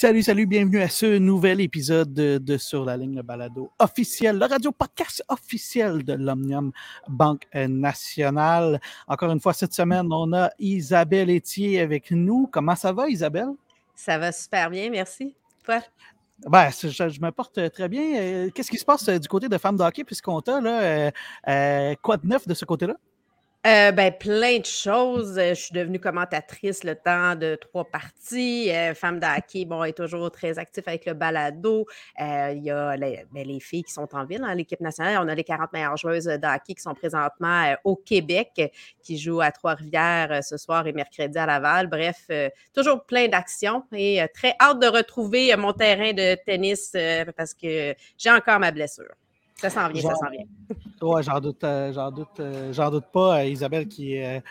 Salut, salut, bienvenue à ce nouvel épisode de, Sur la ligne, le balado officiel, le radio podcast officiel de l'Omnium Banque Nationale. Encore une fois, cette semaine, on a Isabelle Etier avec nous. Comment ça va, Isabelle? Ça va super bien, merci. Toi? Ben, je, me porte très bien. Euh, qu'est-ce qui se passe euh, du côté de femmes d'hockey puisqu'on t'a là? Euh, quoi de neuf de ce côté-là? Euh, ben, plein de choses. Euh, je suis devenue commentatrice le temps de trois parties. Euh, Femme d'hockey, bon, est toujours très active avec le balado. il y a ben, les, filles qui sont en ville, dans hein, l'équipe nationale. On a les 40 meilleures joueuses d'hockey qui sont présentement au Québec, qui jouent à Trois-Rivières ce soir et mercredi à Laval. Bref, toujours plein d'actions et très hâte de retrouver mon terrain de tennis parce que j'ai encore ma blessure. Ça s'en vient, ça s'en vient. Oui, j'en doute, euh, j'en doute, euh, j'en doute pas, euh, Isabelle, qui est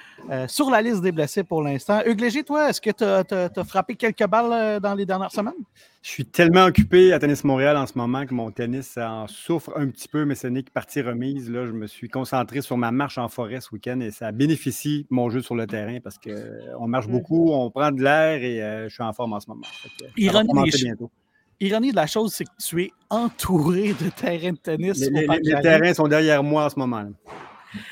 sur la liste des blessés pour l'instant. Hugues Léger, toi, est-ce que tu as, frappé quelques balles dans les dernières semaines? Je suis tellement occupé à Tennis Montréal en ce moment que mon tennis en souffre un petit peu, mais ce n'est que partie remise. Là, je me suis concentré sur ma marche en forêt ce week-end et ça bénéficie mon jeu sur le terrain parce qu'on marche mm. beaucoup, on prend de l'air et je suis en forme en ce moment. Ironie, bientôt ironie de la chose, c'est que tu es entouré de terrains de tennis. Les, terrains sont derrière moi en ce moment.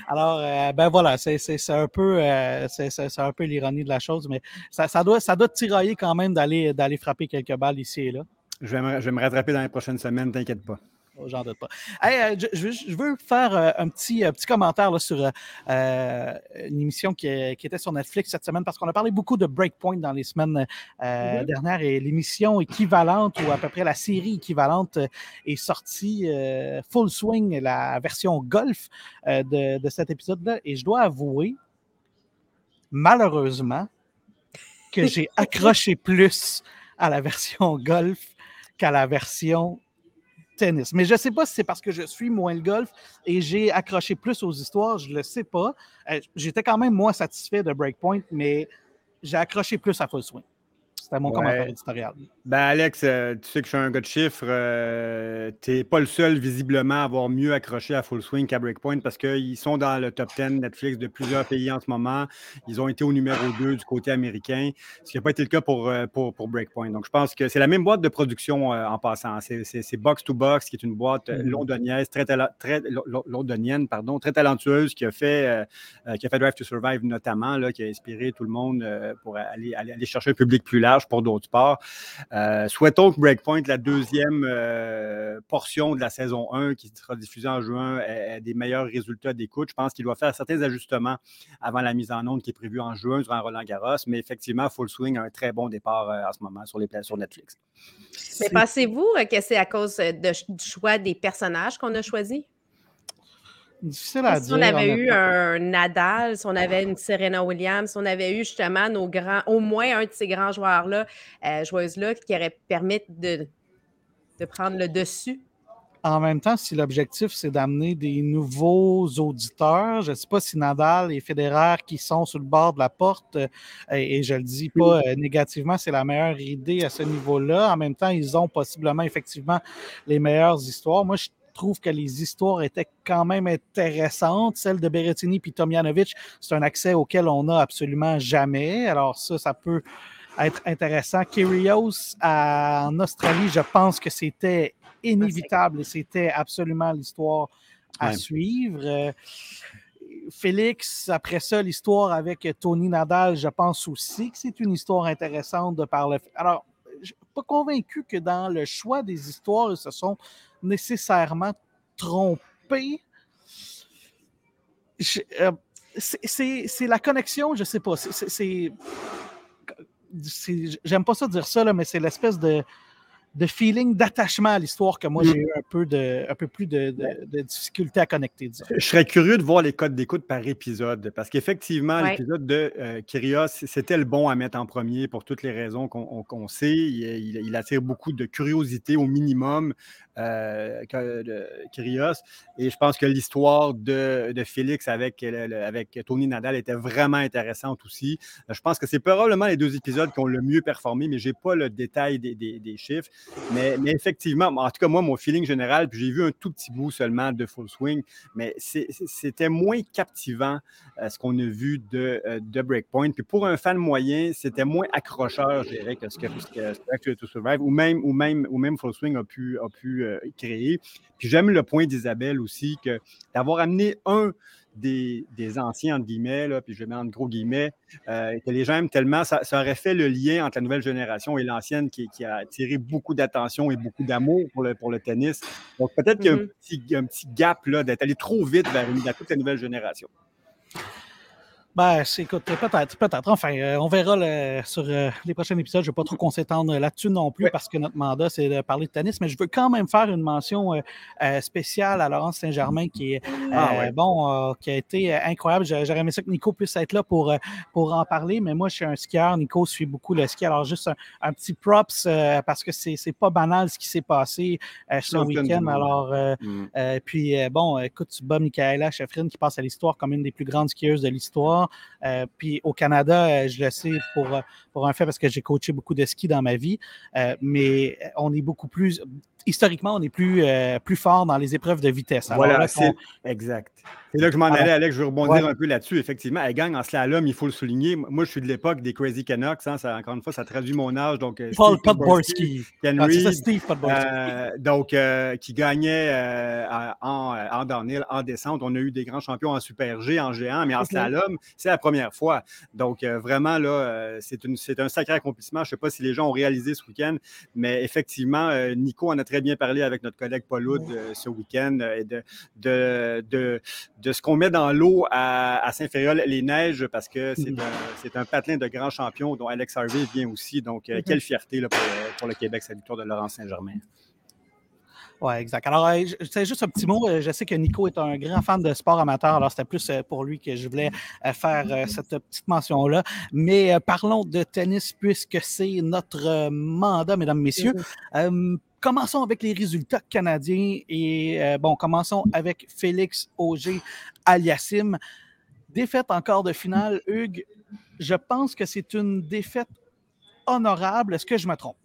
Alors, euh, ben voilà, c'est un peu, euh, un peu l'ironie de la chose, mais ça, ça, doit, ça doit te tirailler quand même d'aller frapper quelques balles ici et là. Je vais me, je vais me rattraper dans les prochaines semaines, t'inquiète pas. J'en doute pas. Euh, je, veux faire euh, un petit, petit commentaire sur euh, une émission qui, était sur Netflix cette semaine parce qu'on a parlé beaucoup de Breakpoint dans les semaines mm-hmm. dernières et l'émission équivalente ou à peu près la série équivalente est sortie Full Swing, la version golf de, de cet épisode-là. Et je dois avouer, malheureusement, que j'ai accroché plus à la version golf qu'à la version tennis. Mais je ne sais pas si c'est parce que je suis moins le golf et j'ai accroché plus aux histoires, je ne le sais pas. Euh, j'étais quand même moins satisfait de Breakpoint, mais j'ai accroché plus à Full Swing. C'était mon commentaire éditorial. Ben Alex, euh, tu sais que je suis un gars de chiffres. Euh, tu n'es pas le seul, visiblement, à avoir mieux accroché à Full Swing qu'à Breakpoint parce qu'ils sont dans le top 10 Netflix de plusieurs pays en ce moment. Ils ont été au numéro 2 du côté américain, ce qui n'a pas été le cas pour, euh, pour, pour, Breakpoint. Donc, je pense que c'est la même boîte de production en passant. C'est Box to Box, qui est une boîte mm-hmm. londonienne, très, très, londonienne, pardon, très talentueuse, qui a fait, qui a fait Drive to Survive notamment, là, qui a inspiré tout le monde pour aller, aller, aller chercher un public plus large pour d'autres sports. Euh, souhaitons que Breakpoint, la deuxième euh, portion de la saison 1 qui sera diffusée en juin, ait, des meilleurs résultats d'écoute. Je pense qu'il doit faire certains ajustements avant la mise en onde qui est prévue en juin durant Roland Garros. Mais effectivement, Full Swing a un très bon départ euh, en ce moment sur les sur Netflix. Mais pensez-vous que c'est à cause du choix des personnages qu'on a choisis? Difficile à si on avait eu un Nadal, si on avait une Serena Williams, si on avait eu justement nos grands, au moins un de ces grands joueurs-là, euh, joueuses-là, qui aurait permis de, de prendre le dessus en même temps, si l'objectif, c'est d'amener des nouveaux auditeurs, je ne sais pas si Nadal et Federer qui sont sur le bord de la porte, euh, et, je ne le dis pas euh, négativement, c'est la meilleure idée à ce niveau-là. En même temps, ils ont possiblement effectivement les meilleures histoires. Moi, je trouve que les histoires étaient quand même intéressantes. Celle de Berrettini puis Tomjanovic, c'est un accès auquel on n'a absolument jamais. Alors ça, ça peut être intéressant. Kyrgios en Australie, je pense que c'était inévitable et c'était absolument l'histoire à suivre. Euh, Félix, après ça, l'histoire avec Tony Nadal, je pense aussi que c'est une histoire intéressante de par le. Alors, je suis pas convaincu que dans le choix des histoires, ils se sont nécessairement trompés. Euh, c'est la connexion, je sais pas. C'est. J'aime pas ça dire ça, mais c'est l'espèce de de feeling d'attachement à l'histoire que moi, j'ai eu un peu, de, un peu plus de, difficulté à connecter. Je serais curieux de voir les codes d'écoute par épisode, parce qu'effectivement, l'épisode de euh, Kyrios, c'était le bon à mettre en premier pour toutes les raisons qu'on sait. Il, il, attire beaucoup de curiosité au minimum. Euh, Kyrgios. Et je pense que l'histoire de, Félix avec, avec Tony Nadal était vraiment intéressante aussi. Je pense que c'est probablement les deux épisodes qui ont le mieux performé, mais je n'ai pas le détail des, chiffres. Mais, effectivement, en tout cas, moi, mon feeling général, puis j'ai vu un tout petit bout seulement de Full Swing, mais c'était moins captivant euh, ce qu'on a vu de, euh, de Breakpoint. Puis pour un fan moyen, c'était moins accrocheur, je dirais, que ce que, ce to Survive ou même, ou même, ou même Full Swing a pu, a pu euh, créer. Puis j'aime le point d'Isabelle aussi, que d'avoir amené un des, des, anciens, entre guillemets, là, puis je mettre en gros guillemets, que les gens aiment tellement, ça, aurait fait le lien entre la nouvelle génération et l'ancienne qui, qui, a attiré beaucoup d'attention et beaucoup d'amour pour le, pour le tennis. Donc peut-être qu'il y a un mm-hmm. petit, un petit gap d'être allé trop vite vers une, toute la nouvelle génération. Ben, écoute, peut-être, peut-être. Enfin, euh, on verra sur euh, les prochains épisodes. Je ne vais pas trop qu'on s'étendre là-dessus non plus parce que notre mandat, c'est de parler de tennis. Mais je veux quand même faire une mention euh, spéciale à Laurence Saint-Germain qui est ah, bon, qui a été incroyable. J'aurais aimé ça que Nico puisse être là pour, pour en parler. Mais moi, je suis un skieur. Nico suit beaucoup le ski. Alors, juste un, petit props parce que c'est, pas banal ce qui s'est passé ce week-end. Alors, mm. puis bon, écoute, tu bats Michaela Scheffrin qui passe à l'histoire comme une des plus grandes skieuses de l'histoire. Euh, puis au Canada, euh, je le sais pour, euh, pour un fait parce que j'ai coaché beaucoup de ski dans ma vie, mais on est beaucoup plus historiquement, on est plus, plus fort dans les épreuves de vitesse. voilà, c'est exact. C'est là que je m'en allais, Alex. Je vais rebondir un peu là-dessus. Effectivement, elle gagne en slalom, il faut le souligner. Moi, je suis de l'époque des Crazy Canucks. Hein, ça, encore une fois, ça traduit mon âge. Donc, euh, Paul Podborski. Ken ah, Steve euh, donc, euh, qui gagnait en, en downhill, en descente. On a eu des grands champions en Super G, en géant, mais en slalom, c'est la première fois. Donc, vraiment, là, c'est un sacré accomplissement. Je ne sais pas si les gens ont réalisé ce week-end, mais effectivement, Nico en a très bien parlé avec notre collègue Paul ce week-end et de, de, de de ce qu'on met dans l'eau à, Saint-Fériol, les neiges, parce que c'est mm. un, un, patelin de grands champions dont Alex Harvey vient aussi. Donc, euh, mm-hmm. quelle fierté là, pour, le Québec, cette victoire de Laurent Saint-Germain. Oui, exact. Alors, c'est juste un petit mot. Euh, je sais que Nico est un grand fan de sport amateur, alors c'était plus euh, pour lui que je voulais faire cette petite mention-là. Mais parlons de tennis puisque c'est notre mandat, mesdames, messieurs. Mm-hmm commençons avec les résultats canadiens et euh, bon, commençons avec Félix Auger Aliassim. Défaite encore de finale, Hugues. Je pense que c'est une défaite honorable. Est-ce que je me trompe?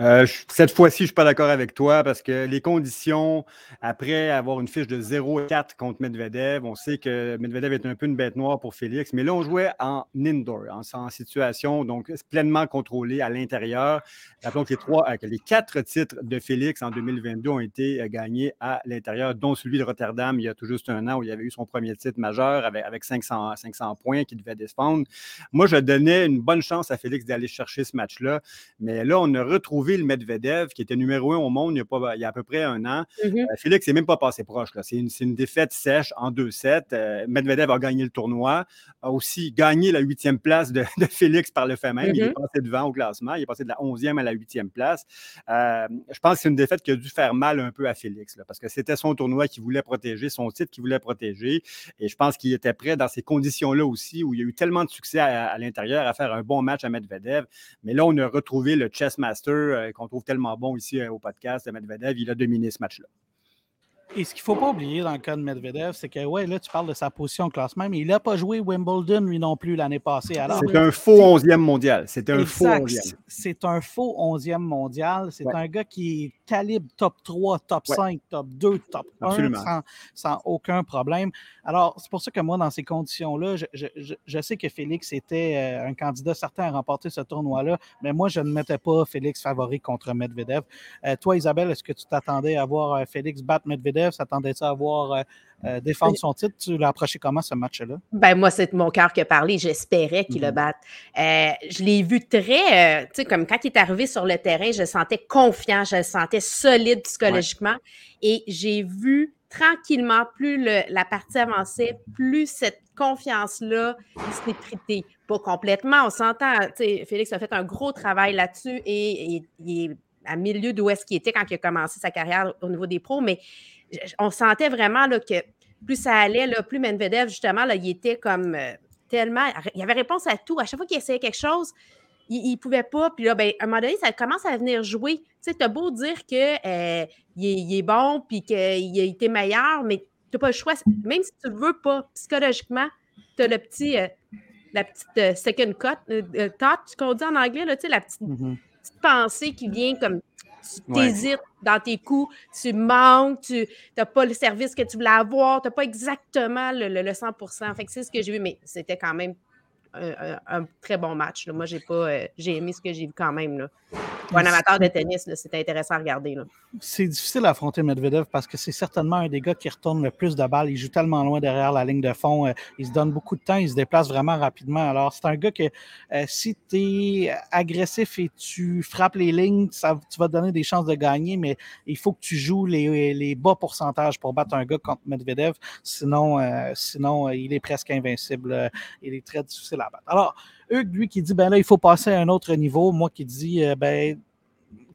Euh, cette fois-ci, je ne suis pas d'accord avec toi parce que les conditions, après avoir une fiche de 0-4 contre Medvedev, on sait que Medvedev est un peu une bête noire pour Félix, mais là, on jouait en indoor, en, situation donc pleinement contrôlée à l'intérieur. Rappelons que les, trois, euh, les quatre titres de Félix en 2022 ont été euh, gagnés à l'intérieur, dont celui de Rotterdam il y a tout juste un an où il avait eu son premier titre majeur avec, avec 500, 500 points qu'il devait défendre. Moi, je donnais une bonne chance à Félix d'aller chercher ce match-là, mais là, on a retrouvé le Medvedev, qui était numéro un au monde il y a, pas, il y a à peu près un an. Mm-hmm. Euh, Félix n'est même pas passé proche. C'est une, une, défaite sèche en 2-7. Euh, Medvedev a gagné le tournoi, a aussi gagné la huitième place de, Félix par le fait même. Il est passé devant au classement. Il est passé de la onzième à la huitième place. Euh, je pense que c'est une défaite qui a dû faire mal un peu à Félix, parce que c'était son tournoi qu'il voulait protéger, son titre qu'il voulait protéger. Et je pense qu'il était prêt dans ces conditions-là aussi, où il y a eu tellement de succès à, à l'intérieur à faire un bon match à Medvedev. Mais là, on a retrouvé le chess master qu'on trouve tellement bon ici euh, au podcast de Medvedev. Il a dominé ce match-là. Et ce qu'il ne faut pas oublier dans le cas de Medvedev, c'est que, ouais, là, tu parles de sa position au classement, mais il n'a pas joué Wimbledon, lui non plus, l'année passée. C'est un faux 11e mondial. C'est un faux 11e. C'est un faux 11e mondial. C'est un gars qui calibre top 3, top 5, top 2, top 1, sans, sans, aucun problème. Alors, c'est pour ça que moi, dans ces conditions-là, je, je, je, sais que Félix était euh, un candidat certain à remporter ce tournoi-là, mais moi, je ne mettais pas Félix favori contre Medvedev. Euh, toi, Isabelle, est-ce que tu t'attendais à voir euh, Félix battre Medvedev? S'attendait-tu à voir euh, euh, défendre son titre? Tu l'as approché comment ce match-là? Ben moi, c'est mon cœur qui a parlé. J'espérais qu'il le mhm. batte. Euh, je l'ai vu très, tu sais, comme quand il est arrivé sur le terrain, je le sentais confiant, je le sentais solide psychologiquement. Et j'ai vu tranquillement, plus la partie avançait, plus cette confiance-là s'est traitée. Pas complètement, on s'entend. Félix a fait un gros travail là-dessus et, il est à milieu d'où est-ce qu'il était quand il a commencé sa carrière au niveau des pros, mais on sentait vraiment là, que plus ça allait, là, plus Medvedev, justement, là, il était comme euh, tellement. Il avait réponse à tout. À chaque fois qu'il essayait quelque chose, il, ne pouvait pas. Puis là, ben, à un moment donné, ça commence à venir jouer. Tu sais, t'as beau dire qu'il euh, il est, bon puis qu'il a été meilleur, mais tu n'as pas le choix. Même si tu ne veux pas, psychologiquement, tu as le petit, euh, la petite second cut, thought, qu'on dit en anglais, là, tu sais, la petite, mm-hmm. Petite, pensée qui vient comme tu t'hésites dans tes coups, tu manques, tu n'as pas le service que tu voulais avoir, tu n'as pas exactement le, le, le 100 Fait que c'est ce que j'ai vu, mais c'était quand même un, très bon match. Moi, j'ai pas euh, j'ai aimé ce que j'ai vu quand même. Là. Pour un amateur de tennis, c'est intéressant à regarder. C'est difficile à affronter Medvedev parce que c'est certainement un des gars qui retourne le plus de balles. Il joue tellement loin derrière la ligne de fond. Euh, il se donne beaucoup de temps. Il se déplace vraiment rapidement. Alors, c'est un gars que euh, si tu es agressif et tu frappes les lignes, ça, tu vas te donner des chances de gagner, mais il faut que tu joues les, les bas pourcentages pour battre un gars contre Medvedev. Sinon, sinon il est presque invincible. il est très difficile alors, Hugues, lui, qui dit, ben là, il faut passer à un autre niveau. Moi qui dis, euh, ben,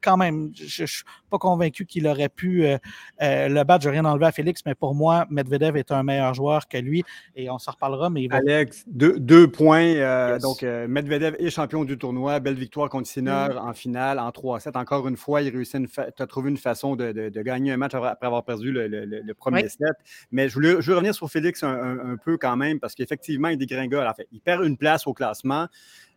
quand même, je ne suis pas convaincu qu'il aurait pu euh, euh, le battre. Je n'ai rien enlevé à Félix, mais pour moi, Medvedev est un meilleur joueur que lui et on s'en reparlera. Mais Alex, deux, points. Euh, donc, Medvedev est champion du tournoi. Belle victoire contre Sinner mm. en finale en 3-7. Encore une fois, il réussit à trouver une façon de, gagner un match après avoir perdu le, premier set. Mais je voulais, je revenir sur Félix un, peu quand même parce qu'effectivement, il dégringole. En fait, il perd une place au classement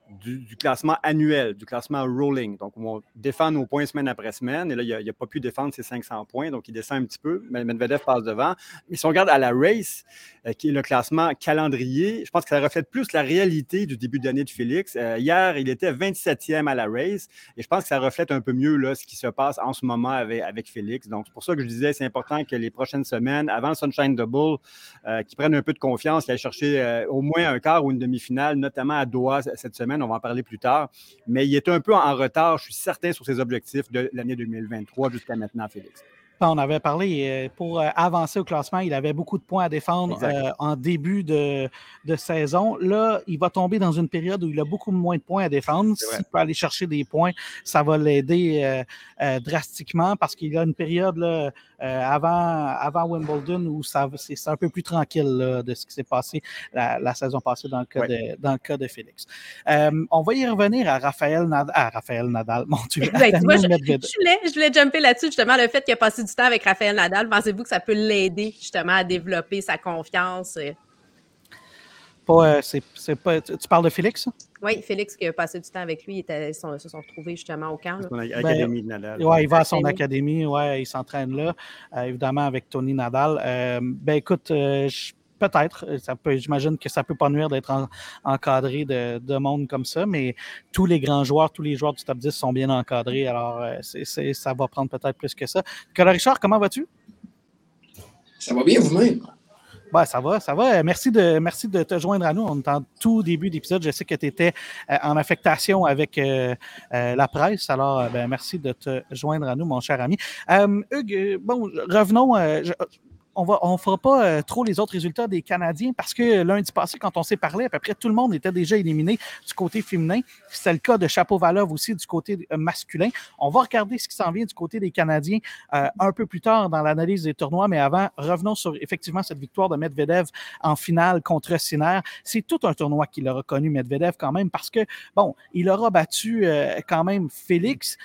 du, classement annuel, du classement rolling. Donc, on défend nos points semaine après semaine. Et là, il n'a pas pu défendre ses 500 points. Donc, il descend un petit peu. Medvedev passe devant. Mais si on regarde à la race, euh, qui est le classement calendrier, je pense que ça reflète plus la réalité du début d'année de Félix. Euh, hier, il était 27e à la race. Et je pense que ça reflète un peu mieux là, ce qui se passe en ce moment avec, avec Félix. Donc, c'est pour ça que je disais, c'est important que les prochaines semaines, avant le Sunshine Double, euh, qu'ils prennent un peu de confiance, qu'ils aillent chercher au moins un quart ou une demi-finale, notamment à Doha cette semaine on va en parler plus tard. Mais il est un peu en retard, je suis certain, sur ses objectifs de l'année 2023 jusqu'à maintenant, Félix. On avait parlé, euh, pour euh, avancer au classement, il avait beaucoup de points à défendre euh, en début de, saison. Là, il va tomber dans une période où il a beaucoup moins de points à défendre. S'il peut aller chercher des points, ça va l'aider drastiquement parce qu'il y a une période là, avant, avant Wimbledon où c'est un peu plus tranquille de ce qui s'est passé la, saison passée dans le cas, de, dans le cas de Félix. on va y revenir à Raphaël Nadal. À Raphaël Nadal, mon Dieu. Ben, je, voulais, je voulais jumper là-dessus, justement, le fait qu'il a passé du temps avec Raphaël Nadal, pensez-vous que ça peut l'aider justement à développer sa confiance? Euh? Pas, euh, pas, tu parles de Félix? Oui, Félix qui a passé du temps avec lui, ils, se sont retrouvés justement au camp. Académie de Nadal. Oui, il va à son académie, ouais, il s'entraîne là, euh, évidemment avec Tony Nadal. ben écoute, je peut-être, euh, j'imagine que ça peut pas nuire d'être encadré de, monde comme ça, mais tous les grands joueurs, tous les joueurs du top 10 sont bien encadrés, alors euh, ça va prendre peut-être plus que ça. Nicolas Richard, comment vas-tu? Ça va bien vous-même? Ben, ça va, ça va. Merci de, merci de te joindre à nous. On est en tout début d'épisode. Je sais que tu étais euh, en affectation avec la presse. Alors, ben, merci de te joindre à nous, mon cher ami. Hugues, bon, revenons on va, on fera pas euh, trop les autres résultats des Canadiens parce que lundi passé, quand on s'est parlé, à peu près tout le monde était déjà éliminé du côté féminin. C'est le cas de Chapeau-Valov aussi du côté euh, masculin. On va regarder ce qui s'en vient du côté des Canadiens euh, un peu plus tard dans l'analyse des tournois, mais avant, revenons sur effectivement cette victoire de Medvedev en finale contre Sinner. C'est tout un tournoi qu'il a reconnu, Medvedev, quand même, parce que, bon, il aura battu quand même Félix,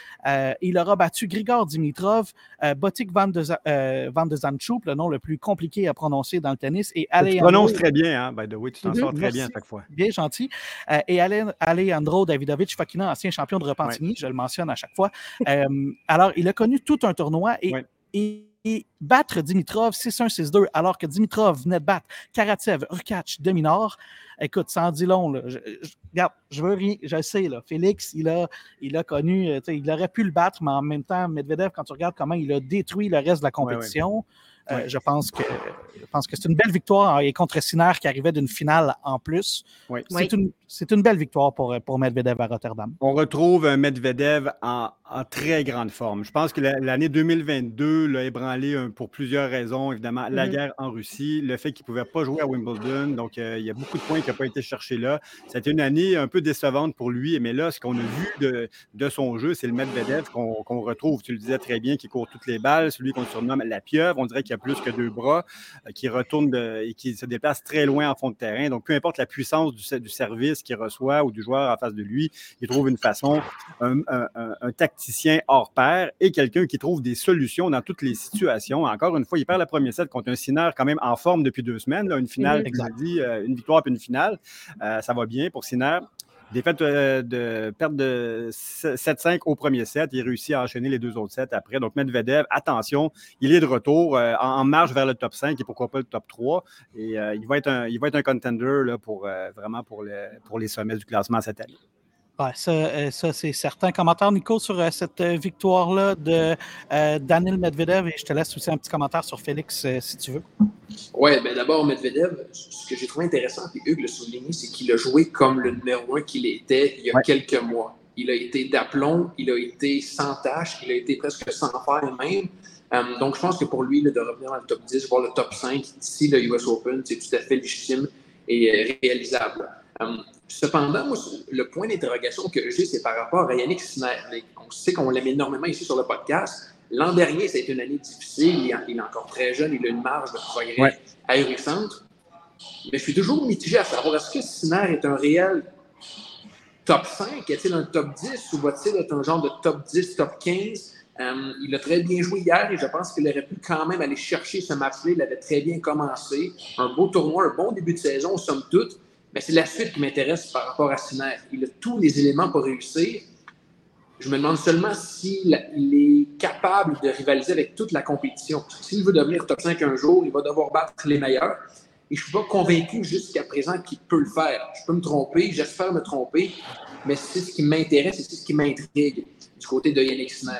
il aura battu Grigor Dimitrov, Botik Van de, Van de Zanchoup, le nom le plus compliqué à prononcer dans le tennis. Et tu prononces très bien, hein, by the way, tu t'en mhm, sors très bien à chaque fois. Bien gentil. Euh, et Alejandro Davidovich Fakina, ancien champion de Repentigny, je le mentionne à chaque fois. Euh, alors, il a connu tout un tournoi et, et battre Dimitrov 6-1, 6-2, alors que Dimitrov venait de battre Karatsev, Urkac, Dominor. Écoute, sans dit long, là, je, regarde, je veux rien, je sais, là, Félix, il a, il a connu, euh, il aurait pu le battre, mais en même temps, Medvedev, quand tu regardes comment il a détruit le reste de la compétition, euh, je pense que, je pense que c'est une belle victoire et contre Sinner qui arrivait d'une finale en plus. C'est une, une, belle victoire pour, pour Medvedev à Rotterdam. On retrouve Medvedev en en très grande forme. Je pense que l'année 2022 l'a ébranlé pour plusieurs raisons. Évidemment, la mmh guerre en Russie, le fait qu'il ne pouvait pas jouer à Wimbledon. Donc, euh, il y a beaucoup de points qui n'ont pas été cherchés là. C'était une année un peu décevante pour lui. Mais là, ce qu'on a vu de, son jeu, c'est le Medvedev qu'on retrouve, tu le disais très bien, qui court toutes les balles, celui qu'on surnomme la pieuvre. On dirait qu'il a plus que deux bras, euh, qui retourne et qui se déplace très loin en fond de terrain. Donc, peu importe la puissance du, du service qu'il reçoit ou du joueur en face de lui, il trouve une façon, un, un, un tacticien hors pair et quelqu'un qui trouve des solutions dans toutes les situations. Encore une fois, il perd le premier set contre un Sinner quand même en forme depuis deux semaines. une finale, dit, euh, une victoire puis une finale. Euh, ça va bien pour Sinner. Défaite euh, de perte de 7-5 au premier set. Il réussit à enchaîner les deux autres sets après. Donc, Medvedev, attention, il est de retour en, marche vers le top 5 et pourquoi pas le top 3. Et il, va être un, il va être un contender là, pour, vraiment pour, pour les sommets du classement cette année. Ouais, ça, euh, ça c'est certain. Commentaire, Nico, sur euh, cette euh, victoire-là de Daniel Medvedev. Et je te laisse aussi un petit commentaire sur Félix, si tu veux. Oui, ben d'abord, Medvedev, ce que j'ai trouvé intéressant, puis Hugues le souligné, c'est qu'il a joué comme le numéro un qu'il était il y a quelques mois. Il a été d'aplomb, il a été sans tâche, il a été presque sans faire même. donc, je pense que pour lui, de revenir dans le top 10, voire le top 5 d'ici le US Open, c'est tout à fait légitime et réalisable. Cependant, le point d'interrogation que j'ai, c'est par rapport à Yannick Sinner. On sait qu'on l'aime énormément ici sur le podcast. L'an dernier, ça a été une année difficile. Il est encore très jeune. Il a une marge de progrès ahurissante. Mais je suis toujours mitigé à savoir est-ce que Sinner est un réel top 5 Est-il un top 10 ou va-t-il être un genre de top 10, top 15 euh, Il a très bien joué hier et je pense qu'il aurait pu quand même aller chercher ce match-là. Il avait très bien commencé. Un beau tournoi, un bon début de saison, somme toute. Mais c'est la suite qui m'intéresse par rapport à Sinner. Il a tous les éléments pour réussir. Je me demande seulement s'il est capable de rivaliser avec toute la compétition. S'il veut devenir top 5 un jour, il va devoir battre les meilleurs. Et je ne suis pas convaincu jusqu'à présent qu'il peut le faire. Je peux me tromper, j'espère me tromper, mais c'est ce qui m'intéresse et c'est ce qui m'intrigue du côté de Yannick Sinner.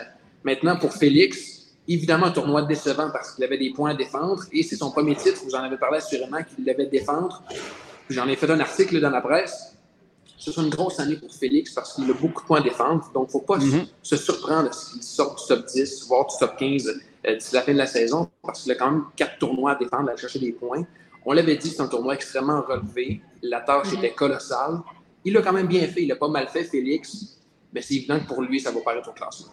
Maintenant, pour Félix, évidemment, un tournoi décevant parce qu'il avait des points à défendre et c'est son premier titre. Vous en avez parlé assurément qu'il devait défendre. J'en ai fait un article dans la presse. Ce sera une grosse année pour Félix parce qu'il a beaucoup de points à défendre. Donc, il ne faut pas mhm. se surprendre à ce qu'il sorte du top 10, voire du top 15 euh, d'ici la fin de la saison parce qu'il a quand même quatre tournois à défendre, à chercher des points. On l'avait dit, c'est un tournoi extrêmement relevé. La tâche mhm. était colossale. Il l'a quand même bien fait. Il a pas mal fait, Félix. Mais c'est évident que pour lui, ça va paraître au classement.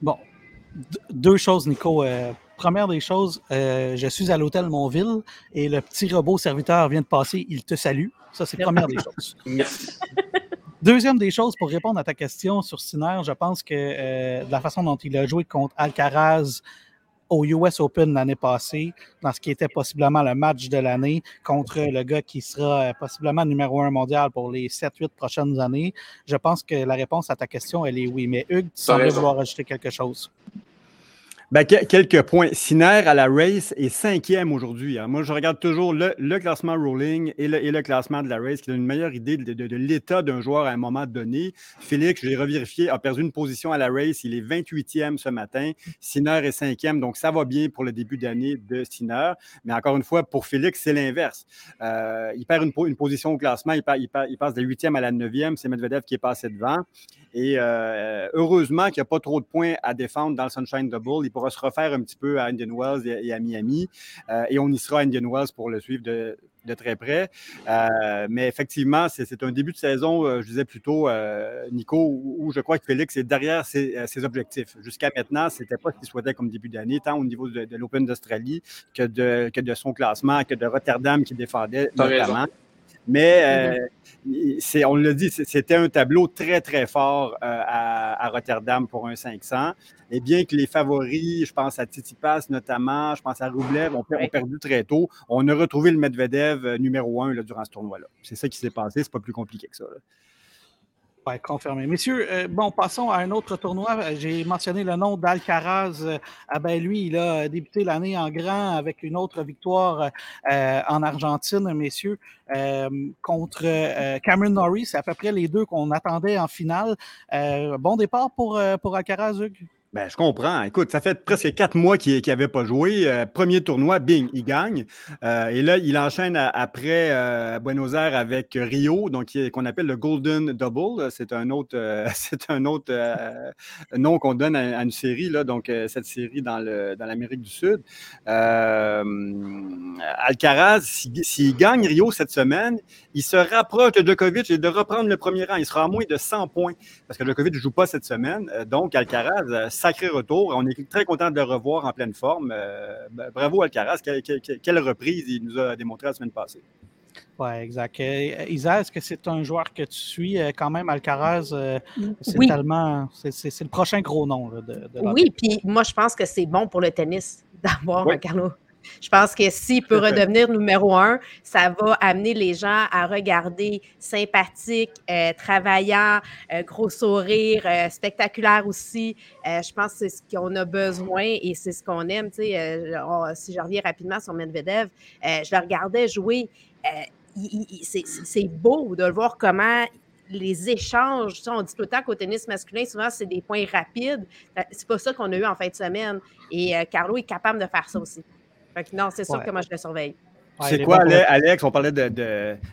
Bon. deux choses, Nico. Euh, première des choses, euh, je suis à l'hôtel Montville et le petit robot serviteur vient de passer, il te salue. Ça, c'est première des choses. Deuxième des choses, pour répondre à ta question sur Sinner, je pense que euh, la façon dont il a joué contre Alcaraz au US Open l'année passée, dans ce qui était possiblement le match de l'année, contre le gars qui sera euh, possiblement numéro un mondial pour les 7-8 prochaines années, je pense que la réponse à ta question, elle est oui. Mais Hugues, tu sembles vouloir ajouter quelque chose. Ben, quelques points. Siner à la race est cinquième aujourd'hui. Hein. Moi, je regarde toujours le, classement rolling et le, classement de la race qui donne une meilleure idée de, l'état d'un joueur à un moment donné. Félix, je l'ai revérifié, a perdu une position à la race. Il est 28e ce matin. Siner est cinquième, donc ça va bien pour le début d'année de Siner. Mais encore une fois, pour Félix, c'est l'inverse. Euh, il perd une, position au classement. Il, passe de 8e à la 9e. C'est Medvedev qui est passé devant. Et euh, heureusement qu'il n'y a pas trop de points à défendre dans le Sunshine Double. Il pourra se refaire un petit peu à Indian Wells et, à Miami. Euh, et on y sera à Indian Wells pour le suivre de, très près. Euh, mais effectivement, c'est un début de saison, je disais plutôt, Nico, où, je crois que Félix est derrière ses, objectifs. Jusqu'à maintenant, ce n'était pas ce qu'il souhaitait comme début d'année, tant au niveau de, l'Open d'Australie que de, que de son classement, que de Rotterdam qui défendait notamment. Mais euh, on l'a dit, c'était un tableau très, très fort euh, à, Rotterdam pour un 500. Et bien que les favoris, je pense à Titipas notamment, je pense à Roublev, ont, perdu très tôt, on a retrouvé le Medvedev euh, numéro un durant ce tournoi-là. C'est ça qui s'est passé, c'est pas plus compliqué que ça confirmé. Messieurs, euh, bon, passons à un autre tournoi. J'ai mentionné le nom d'Alcaraz. Euh, ah ben lui, il a débuté l'année en grand avec une autre victoire euh, en Argentine, messieurs, contre Cameron Norrie. C'est à peu près les deux qu'on attendait en finale. bon départ pour, pour Alcaraz, Hugues? Ben, je comprends. Écoute, ça fait presque quatre mois qu'il n'avait pas joué. Euh, premier tournoi, bing, il gagne. Euh, et là, il enchaîne après euh, Buenos Aires avec Rio, donc qu'on appelle le Golden Double. C'est un autre, c'est un autre nom qu'on donne à, une série, là, donc cette série dans, dans l'Amérique du Sud. Alcaraz, s'il, gagne Rio cette semaine, il se rapproche de Djokovic et de reprendre le premier rang. Il sera à moins de 100 points parce que Djokovic ne joue pas cette semaine. donc, Alcaraz, sacré retour. On est très content de le revoir en pleine forme. Euh, bravo Alcaraz. Quelle, reprise il nous a démontré la semaine passée. Oui, exact. Euh, Isa, est-ce que c'est un joueur que tu suis? Euh, quand même, Alcaraz? c'est tellement. C'est le prochain gros nom de, Oui, puis moi, je pense que c'est bon pour le tennis d'avoir un Carlo je pense que s'il peut redevenir numéro un, ça va amener les gens à regarder sympathique, euh, travaillant, euh, gros sourire, euh, spectaculaire aussi. je pense que c'est ce qu'on a besoin et c'est ce qu'on aime. si je reviens rapidement sur Medvedev, je le regardais jouer. c'est beau de voir comment les échanges, on dit tout le temps qu'au tennis masculin, souvent, c'est des points rapides. C'est pas ça qu'on a eu en fin de semaine. Et Carlo est capable de faire ça aussi non, c'est sûr que moi, je le surveille. c'est quoi, Alex? On parlait de,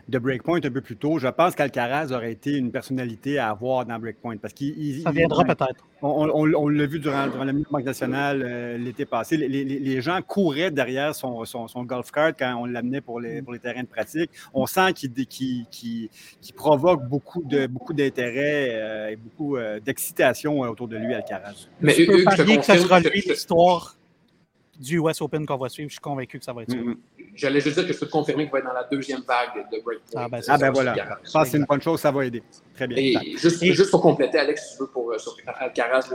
de, Breakpoint un peu plus tôt. Je pense qu'Alcaraz aurait été une personnalité à avoir dans Breakpoint. Parce qu'il, Ça viendra peut-être. On, l'a vu durant, la Banque nationale euh, l'été passé. Les, gens couraient derrière son, golf cart quand on l'amenait pour les, pour les terrains de pratique. On sent qu'il, provoque beaucoup, de, beaucoup d'intérêt euh, et beaucoup euh, d'excitation autour de lui, Alcaraz. Mais je peux que ça sera lui l'histoire du US Open qu'on va suivre. Je suis convaincu que ça va être ça. Mm-hmm. J'allais juste dire que je peux te confirmer qu'il va être dans la deuxième vague de Breakpoint. Ah ben, ah, ben voilà. Je pense que c'est une bonne chose, ça va aider. Très bien. Et juste, pour compléter, Alex, si tu veux, pour, euh, sur Alcaraz,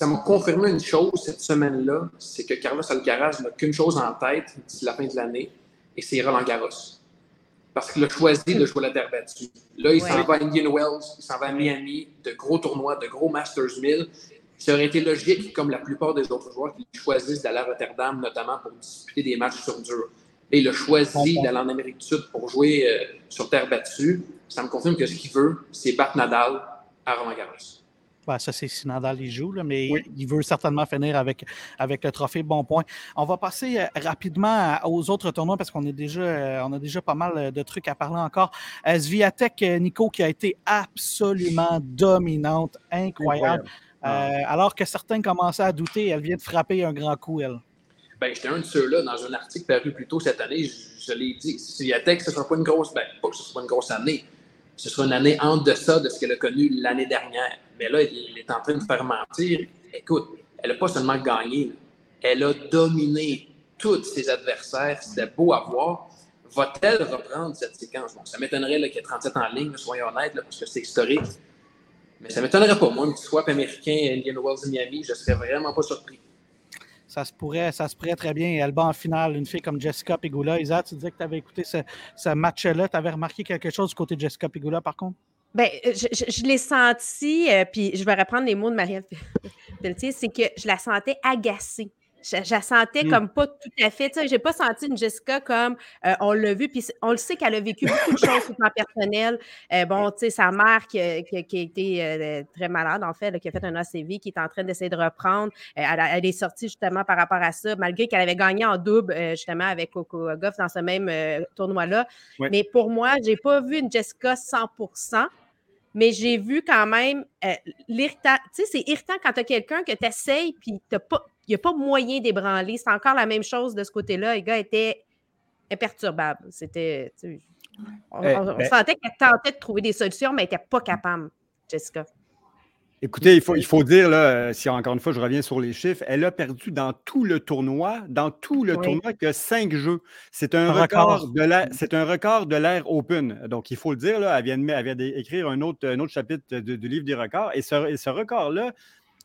ça m'a confirmé une chose cette semaine-là, c'est que Carlos Alcaraz n'a qu'une chose en tête d'ici la fin de l'année, et c'est Roland Garros. Parce qu'il a choisi de jouer la terre battue. Là, il s'en va à Indian Wells, il s'en va à Miami, de gros tournois, de gros Masters 1000 ça aurait été logique, comme la plupart des autres joueurs, qui choisissent d'aller à Rotterdam, notamment pour disputer des matchs sur dur. Et il a choisi d'aller en Amérique du Sud pour jouer euh, sur terre battue. Ça me confirme que ce qu'il veut, c'est battre Nadal à Roland Garros. ça, c'est si Nadal y joue, mais il veut certainement finir avec, avec le trophée Bon Point. On va passer euh, rapidement aux autres tournois parce qu'on est déjà, euh, on a déjà pas mal de trucs à parler encore. Sviatek, Nico, qui a été absolument dominante, incroyable. Euh, alors que certains commençaient à douter, elle vient de frapper un grand coup, elle. Ben, j'étais un de ceux-là dans un article paru plus tôt cette année. Je, l'ai dit. Si ce ne sera pas une grosse, ben, pas que ce soit une grosse année. Ce sera une année en deçà de ce qu'elle a connu l'année dernière. Mais là, il est en train de faire mentir. Écoute, elle n'a pas seulement gagné, elle a dominé tous ses adversaires. C'était beau à voir. Va-t-elle reprendre cette séquence? Bon, ça m'étonnerait qu'il y ait 37 en ligne, soyons honnêtes, parce que c'est historique. Mais ça ne m'étonnerait pas. Moi, un petit swap américain, Indian Wells et Miami, je ne serais vraiment pas surpris. Ça se pourrait, ça se pourrait très bien. Elle bat en finale une fille comme Jessica Pegula. Isa, tu disais que tu avais écouté ce, match-là. Tu avais remarqué quelque chose du côté de Jessica Pegula, par contre? Bien, je, je, l'ai senti, euh, puis je vais reprendre les mots de Marianne Pelletier, c'est que je la sentais agacée. Je, la sentais mmh. comme pas tout à fait. Je n'ai pas senti une Jessica comme euh, on l'a vu. Puis on le sait qu'elle a vécu beaucoup de choses sur le plan personnel. Euh, bon, tu sais, sa mère qui, a été euh, très malade, en fait, qui a fait un ACV, qui est en train d'essayer de reprendre. Elle, est sortie justement par rapport à ça, malgré qu'elle avait gagné en double, justement, avec Coco Goff dans ce même tournoi-là. Mais pour moi, je n'ai pas vu une Jessica 100% mais j'ai vu quand même l'irritant. Tu sais, c'est irritant quand tu as quelqu'un que tu essayes puis tu pas il n'y a pas moyen d'ébranler. C'est encore la même chose de ce côté-là. Les gars étaient imperturbables. C'était. On, eh, ben sentait qu'elle tentait de trouver des solutions, mais elle n'était pas capable, Jessica. Écoutez, il faut, il faut dire, là, euh, si encore une fois je reviens sur les chiffres, elle a perdu dans tout le tournoi, dans tout le tournoi, que cinq jeux. C'est un, record, de l'ère, c'est un record de l'ère Open. Donc, il faut le dire, là, elle vient, d'écrire un autre, un autre chapitre du livre des records. Et ce, et ce record-là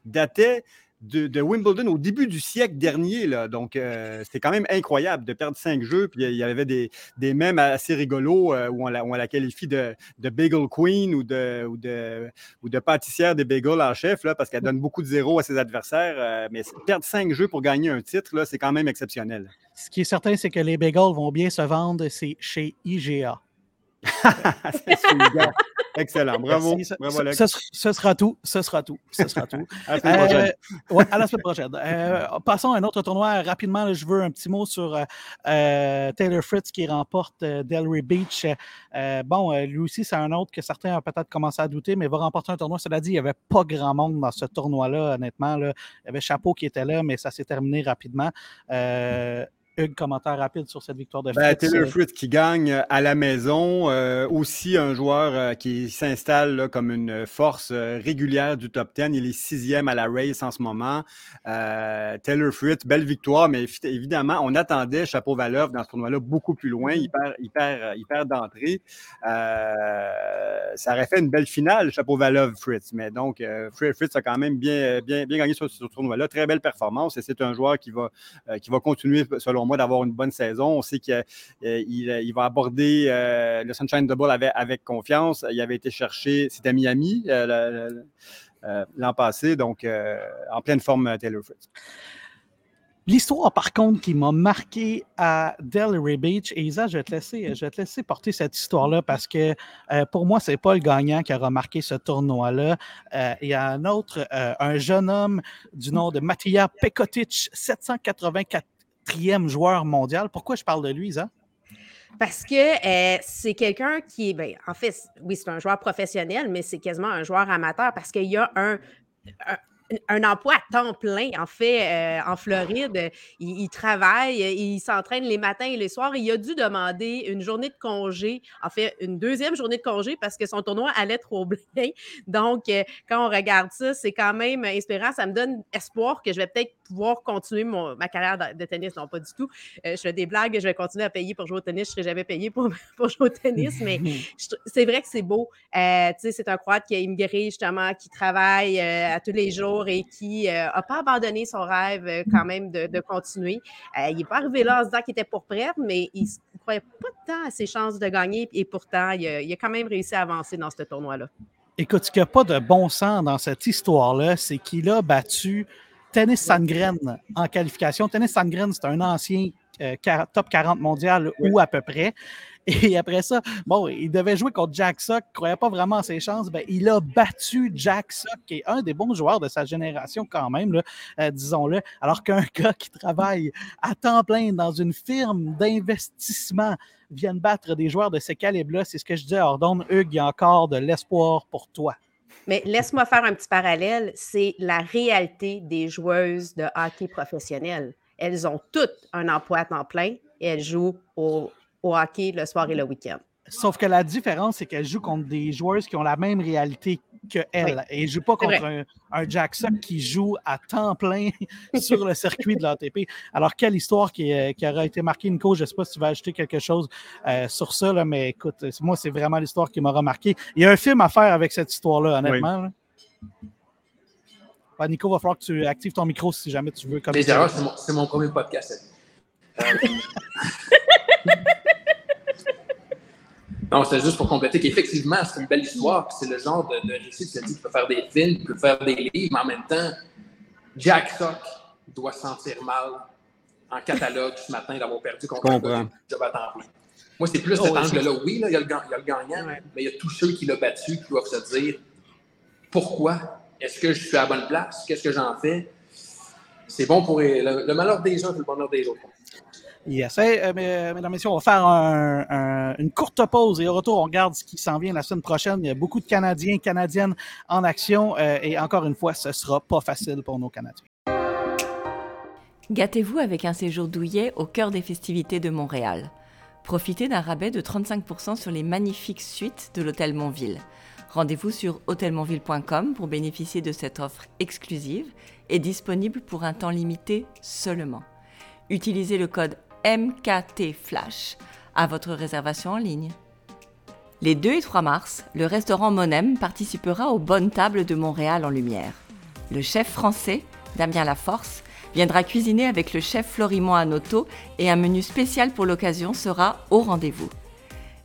datait de, Wimbledon au début du siècle dernier. Là. Donc, euh, c'était quand même incroyable de perdre cinq jeux. Puis il y avait des, des mèmes assez rigolos euh, où, on la, on la, qualifie de, Bagel Queen ou de, ou de, pâtissière des bagels en chef, parce qu'elle donne beaucoup de zéros à ses adversaires. Euh, mais perdre cinq jeux pour gagner un titre, c'est quand même exceptionnel. Ce qui est certain, c'est que les bagels vont bien se vendre, chez IGA. Excellent. Bravo. Bravo Alex. Ce, sera tout. Ce sera tout. Ce sera tout. à la semaine prochaine. Euh, à la semaine prochaine. Euh, passons à un autre tournoi. Rapidement, je veux un petit mot sur euh, Taylor Fritz qui remporte Delray Beach. bon, lui aussi, c'est un autre que certains ont peut-être commencé à douter, mais va remporter un tournoi. Cela dit, il n'y avait pas grand monde dans ce tournoi-là, honnêtement. Là. Il y avait Chapeau qui était là, mais ça s'est terminé rapidement. Hugues, commentaire rapide sur cette victoire de ben, Fritz. Taylor Fritz qui gagne euh, à la maison. Euh, aussi un joueur euh, qui s'installe comme une force régulière du top 10. Il est sixième à la race en ce moment. Taylor Fritz, belle victoire, mais évidemment, on attendait Chapeau Valov dans ce tournoi-là beaucoup plus loin. Il perd, il perd, il perd d'entrée. ça aurait fait une belle finale, Chapeau Valov, Fritz. Mais donc, Fritz a quand même bien, bien, bien gagné sur ce tournoi-là. Très belle performance et c'est un joueur qui va, qui va continuer, selon moi, d'avoir une bonne saison. On sait qu'il il va aborder euh, le Sunshine Double avec, confiance. Il avait été cherché, c'était Miami euh, euh, l'an passé, donc en pleine forme Taylor Fritz. L'histoire, par contre, qui m'a marqué à Delray Beach, et Isa, je vais te laisser, je vais te laisser porter cette histoire-là parce que pour moi, c'est pas le gagnant qui aura marqué ce tournoi-là. il y a un autre, un jeune homme du nom de Matija Pekotic, 784 quatrième joueur mondial. Pourquoi je parle de lui, ça? Parce que euh, c'est quelqu'un qui ben, en fait, oui, c'est un joueur professionnel, mais c'est quasiment un joueur amateur parce qu'il y a un un emploi à temps plein, en fait, euh, en Floride. Il, travaille, il s'entraîne les matins et les soirs. Il a dû demander une journée de congé, en fait, une deuxième journée de congé parce que son tournoi allait trop bien. Donc, euh, quand on regarde ça, c'est quand même inspirant. Ça me donne espoir que je vais peut-être pouvoir continuer ma carrière de, tennis. Non, pas du tout. Euh, je fais des blagues, je vais continuer à payer pour jouer au tennis. Je ne serai jamais payé pour, pour jouer au tennis, mais c'est vrai que c'est beau. c'est un Croate qui a immigré, justement, qui travaille à tous les jours et qui n'a euh, pas abandonné son rêve euh, quand même de, continuer. Euh, il n'est pas arrivé là en se disant qu'il était pour prêt, mais il ne croyait pas tant à ses chances de gagner et pourtant, il a, quand même réussi à avancer dans ce tournoi-là. Écoute, ce qui n'a pas de bon sens dans cette histoire-là, c'est qu'il a battu Tennis Sangren en qualification. Tennis Sangren, c'est un ancien top 40 mondial ou à peu près. Et après ça, bon, il devait jouer contre Jack Sock, ne croyait pas vraiment à ses chances. Ben, il a battu Jack Sock, qui est un des bons joueurs de sa génération quand même, euh, disons-le. Alors qu'un gars qui travaille à temps plein dans une firme d'investissement vienne battre des joueurs de ce calibre-là, c'est ce que je disais à Ordonne. Hugues, il y a encore de l'espoir pour toi. Mais laisse-moi faire un petit parallèle. C'est la réalité des joueuses de hockey professionnelles. Elles ont toutes un emploi à temps plein et elles jouent au hockey le soir et le week-end. Sauf que la différence, c'est qu'elle joue contre des joueuses qui ont la même réalité que elle. Et elle ne joue pas contre un, un, Jack Sock qui joue à temps plein sur le circuit de l'ATP. Alors, quelle histoire qui, euh, qui, aura été marquée, Nico? Je ne sais pas si tu vas ajouter quelque chose euh, sur ça, là, mais écoute, moi, c'est vraiment l'histoire qui m'aura marqué. Il y a un film à faire avec cette histoire-là, honnêtement. Nico, il va falloir que tu actives ton micro si jamais tu veux. C'est mon, mon, premier podcast. Non, c'est juste pour compléter qu'effectivement, c'est une belle histoire. C'est le genre de, de récit, tu dit, peut faire des films, qui peut faire des livres, mais en même temps, Jack Sock doit sentir mal en catalogue ce matin d'avoir perdu contre un job à temps plein. Moi, c'est plus oh, cet angle-là. Oui, là, il, y a le, il, y a le, gagnant, mais il y a tous ceux qui l'ont battu qui doivent se dire pourquoi est-ce que je suis à la bonne place? Qu'est-ce que j'en fais? C'est bon pour le, le malheur des uns et le bonheur des autres. Yes. Euh, mesdames, Messieurs, on va faire une courte pause et au retour, on regarde ce qui s'en vient la semaine prochaine. Il y a beaucoup de Canadiens, Canadiennes en action euh, et encore une fois, ce sera pas facile pour nos Canadiens. Gâtez-vous avec un séjour douillet au cœur des festivités de Montréal. Profitez d'un rabais de 35% sur les magnifiques suites de l'Hôtel Montville. Rendez-vous sur hôtelmontville.com pour bénéficier de cette offre exclusive et disponible pour un temps limité seulement. Utilisez le code MKT Flash à votre réservation en ligne. Les 2 et 3 mars, le restaurant Monem participera aux bonnes tables de Montréal en lumière. Le chef français, Damien Laforce, viendra cuisiner avec le chef Florimond Anoto et un menu spécial pour l'occasion sera au rendez-vous.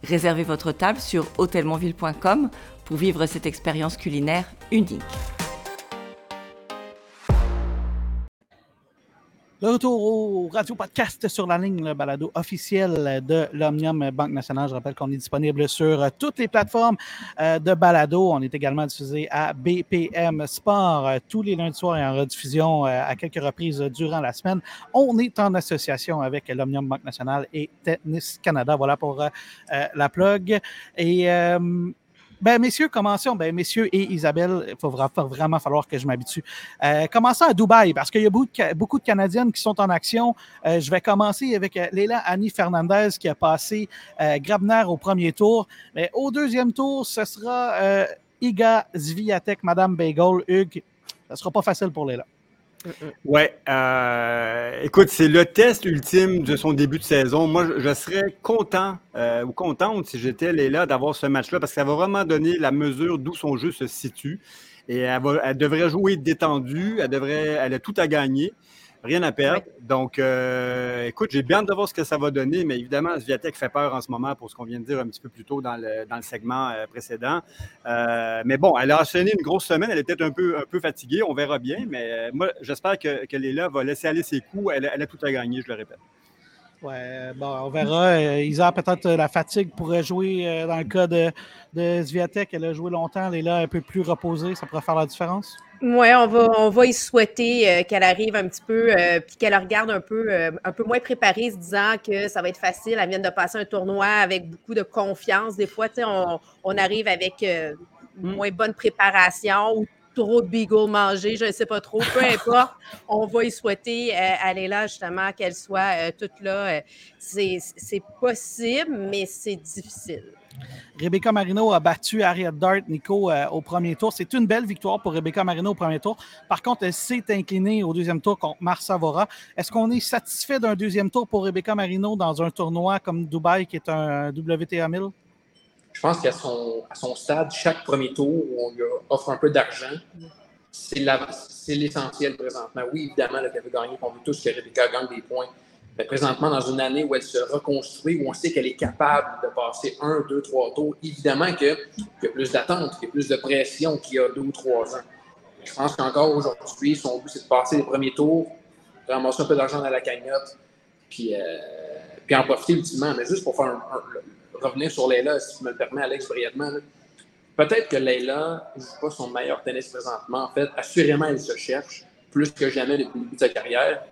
Réservez votre table sur hôtelmontville.com pour vivre cette expérience culinaire unique. De retour au Radio Podcast sur la ligne, le balado officiel de l'Omnium Banque Nationale. Je rappelle qu'on est disponible sur toutes les plateformes euh, de balado. On est également diffusé à BPM Sport euh, tous les lundis soirs et en rediffusion euh, à quelques reprises durant la semaine. On est en association avec l'Omnium Banque Nationale et Tennis Canada. Voilà pour la plug. Et ben, messieurs, commençons. Ben, messieurs et Isabelle, il va vraiment falloir que je m'habitue. Euh, commençons à Dubaï, parce qu'il y a beaucoup de, Canadiennes qui sont en action. Euh, je vais commencer avec euh, Leila Annie Fernandez qui a passé euh, Grabner au premier tour. Mais au deuxième tour, ce sera Iga Zviatek, Madame Bagel, Hugues. Ce ne sera pas facile pour Leila. Oui. Euh, écoute, c'est le test ultime de son début de saison. Moi, je, serais content euh, ou contente si j'étais là d'avoir ce match-là parce que ça va vraiment donner la mesure d'où son jeu se situe. Et elle, elle devrait jouer détendue. Elle, devrait, elle a tout à gagner. Rien à perdre. Donc, euh, écoute, j'ai bien de voir ce que ça va donner, mais évidemment, Sviatek fait peur en ce moment pour ce qu'on vient de dire un petit peu plus tôt dans le, dans le segment euh, précédent. Euh, mais bon, elle a enchaîné une grosse semaine. Elle est peut-être un peu, un peu fatiguée, on verra bien, mais moi, j'espère que, que Léla va laisser aller ses coups. Elle, elle, a tout à gagner, je le répète. Ouais, bon, on verra. Isa, peut-être la fatigue pourrait jouer dans le cas de, de Sviatek. Elle a joué longtemps. Léla un peu plus reposée. Ça pourrait faire la différence? Oui, on va, on va y souhaiter euh, qu'elle arrive un petit peu, euh, puis qu'elle regarde un peu, euh, un peu moins préparée, se disant que ça va être facile. Elle vient de passer un tournoi avec beaucoup de confiance. Des fois, on, on arrive avec mm. moins bonne préparation ou trop de beagle mangé, je ne sais pas trop, peu importe. on va y souhaiter aller là, justement, qu'elle soit toute là. C'est possible, mais c'est difficile. Rebecca Marino a battu Harriet Dart, Nico, euh, au premier tour. C'est une belle victoire pour Rebecca Marino au premier tour. Par contre, elle s'est inclinée au deuxième tour contre Marsa Vora. Est-ce qu'on est satisfait d'un deuxième tour pour Rebecca Marino dans un tournoi comme Dubaï, qui est un WTA 1000? Je pense qu'à son, à son stade, chaque premier tour où on lui offre un peu d'argent, c'est l'essentiel présentement. Oui, évidemment, qu'elle veut gagner, on veut tous que Rebecca gagne des points présentement, dans une année où elle se reconstruit, où on sait qu'elle est capable de passer un, deux, trois tours, évidemment qu'il y a plus d'attente, qu'il y a plus de pression qu'il y a deux ou trois ans. Je pense qu'encore aujourd'hui, son but, c'est de passer les premiers tours, ramasser un peu d'argent dans la cagnotte, puis, euh, puis en profiter ultimement. Mais juste pour faire revenir sur Leila, si tu me le permets, Alex, brièvement, peut-être que Leila ne joue pas son meilleur tennis présentement. En fait, assurément, elle se cherche plus que jamais depuis le début de sa carrière.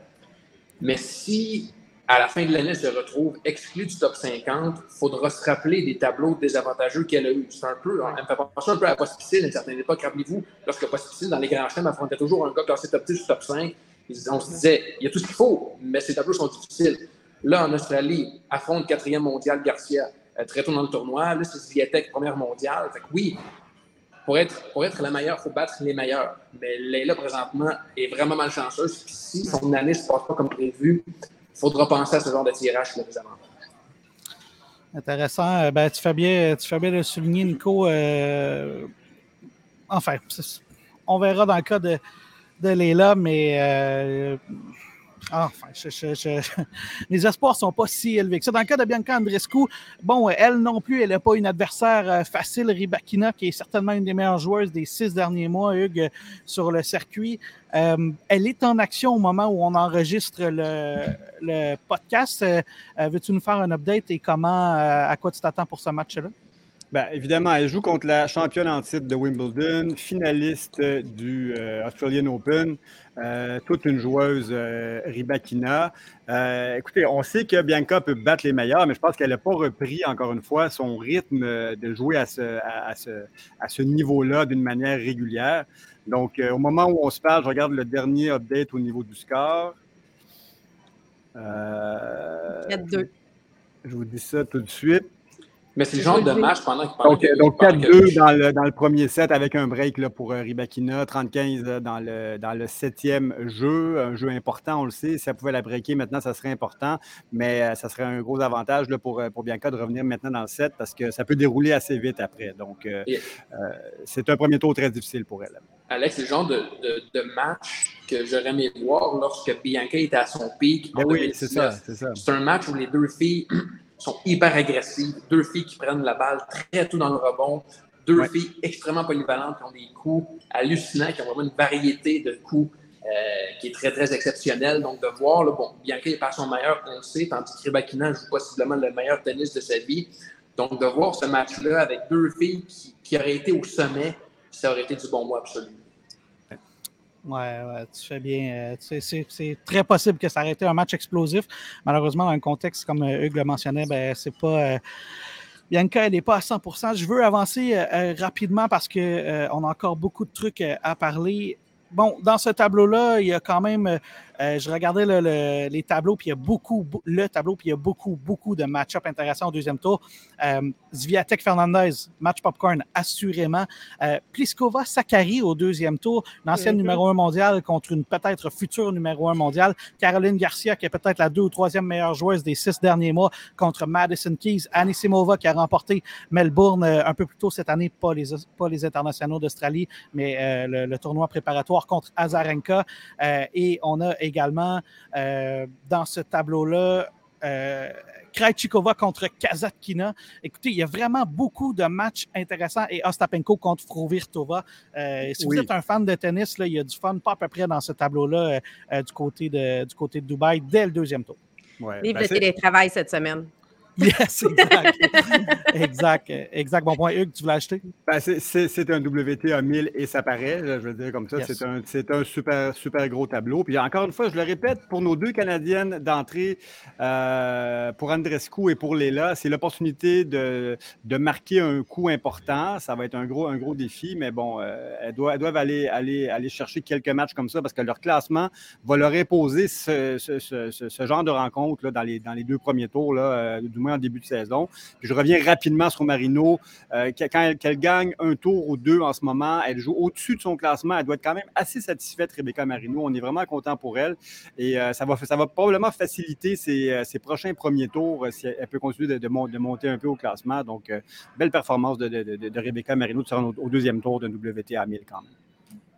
Mais si à la fin de l'année, elle se retrouve exclue du top 50, il faudra se rappeler des tableaux désavantageux qu'elle a eu. C'est un peu, elle me fait penser un peu à Pospisil à une certaine époque. Rappelez-vous, lorsque Pospisil, dans les grands chemins, affrontait toujours un gars classé top 10 ou top 5, on se disait, il y a tout ce qu'il faut, mais ces tableaux sont difficiles. Là, en Australie, affronte quatrième mondial Garcia très tôt dans le tournoi. Là, c'est Sviatek, première mondiale. Fait que oui, pour être, pour être la meilleure, il faut battre les meilleurs. Mais Leila, présentement, est vraiment malchanceuse. Si son année ne se passe pas comme prévu, il faudra penser à ce genre de tirage les avantages. Intéressant. Euh, ben, tu, fais bien, tu fais bien de souligner, Nico. Euh, enfin, on verra dans le cas de, de Léla, mais euh, Enfin, les espoirs sont pas si élevés ça. Dans le cas de Bianca Andrescu, bon, elle non plus, elle n'a pas une adversaire euh, facile. Ribakina, qui est certainement une des meilleures joueuses des six derniers mois, Hugues, sur le circuit. Euh, elle est en action au moment où on enregistre le, podcast. Euh, veux-tu nous faire un update et comment, à quoi tu t'attends pour ce match-là? Bien, évidemment, elle joue contre la championne en titre de Wimbledon, finaliste du Australian Open. Euh, toute une joueuse euh, Ribakina. Euh, écoutez, on sait que Bianca peut battre les meilleurs, mais je pense qu'elle n'a pas repris, encore une fois, son rythme de jouer à ce, à, ce, niveau-là d'une manière régulière. Donc, au moment où on se parle, je regarde le dernier update au niveau du score. 4-2. Je vous dis ça tout de suite. Mais c'est le genre de match pendant qu'il Donc, donc 4-2 dans le, dans le, premier set avec un break là, pour euh, Ribakina, 35 dans le, dans le septième jeu, un jeu important, on le sait. Si ça pouvait la breaker maintenant, ça serait important, mais euh, ça serait un gros avantage là, pour, euh, pour Bianca de revenir maintenant dans le set parce que ça peut dérouler assez vite après. Donc, c'est un premier tour très difficile pour elle. Alex, c'est le genre de, de, de match que j'aurais aimé voir lorsque Bianca était à son pic. Ben oui, c'est ça, ça. C'est un match où les deux filles sont hyper agressives. Deux filles qui prennent la balle très tôt dans le rebond. Deux filles extrêmement polyvalentes qui ont des coups hallucinants, qui ont vraiment une variété de coups qui est très, très exceptionnel. Donc, de voir, là, bon, Bianca est pas son meilleur, on le sait, tandis que Rybakina joue possiblement le meilleur tennis de sa vie. Donc, de voir ce match-là avec deux filles qui, qui auraient été au sommet, ça aurait été du bon mois absolument. Ouais, ouais, tu fais bien. Euh, c'est très possible que ça ait été un match explosif. Malheureusement, dans un contexte, comme euh, Hugues le mentionnait, ben, c'est pas. Euh, Bianca, elle n'est pas à 100% Je veux avancer rapidement parce qu'on on a encore beaucoup de trucs à parler. Bon, dans ce tableau-là, il y a quand même euh, je regardais les tableaux, puis il y a beaucoup, le tableau, puis il y a beaucoup, beaucoup de match-up intéressants au deuxième tour. Euh, Zviatek Fernandez, match popcorn, assurément. Euh, Pliskova Sakari au deuxième tour, l'ancienne mm-hmm. numéro un mondial contre une peut-être future numéro un mondiale. Caroline Garcia, qui est peut-être la deux ou troisième meilleure joueuse des six derniers mois, contre Madison Keys. Anisimova, qui a remporté Melbourne un peu plus tôt cette année, pas les, pas les internationaux d'Australie, mais le, le, tournoi préparatoire contre Azarenka. et on a également euh, dans ce tableau-là. Euh, Krajcikova contre Kazatkina. Écoutez, il y a vraiment beaucoup de matchs intéressants et Ostapenko contre Frovirtova. Euh, si vous êtes un fan de tennis, là, il y a du fun pas à peu près dans ce tableau-là euh, du, côté de, du côté de Dubaï dès le deuxième tour. Ouais, Vive ben le télétravail cette semaine. Yes, exact. exact, exact. Bon point. Hugues, tu voulais acheter? Ben, c'est un WTA 1000 et ça paraît, je veux dire comme ça. C'est un, un, super, super gros tableau. Puis encore une fois, je le répète, pour nos deux Canadiennes d'entrée, euh, pour Andrescu et pour Léla, c'est l'opportunité de, de, marquer un coup important. Ça va être un gros, un gros défi, mais bon, euh, elles, doivent, elles, doivent, aller, aller, aller chercher quelques matchs comme ça parce que leur classement va leur imposer ce, ce, ce, ce genre de rencontre là, dans, les, dans les deux premiers tours, là, euh, du moins en début de saison. je reviens rapidement sur Marino. Euh, quand elle, gagne un tour ou deux en ce moment, elle joue au-dessus de son classement. Elle doit être quand même assez satisfaite, Rebecca Marino. On est vraiment content pour elle. Et euh, ça, va, probablement faciliter ses, euh, prochains premiers tours si elle, peut continuer de, monter un peu au classement. Donc, belle performance de, de, Rebecca Marino de se rendre au, deuxième tour de WTA 1000 quand même.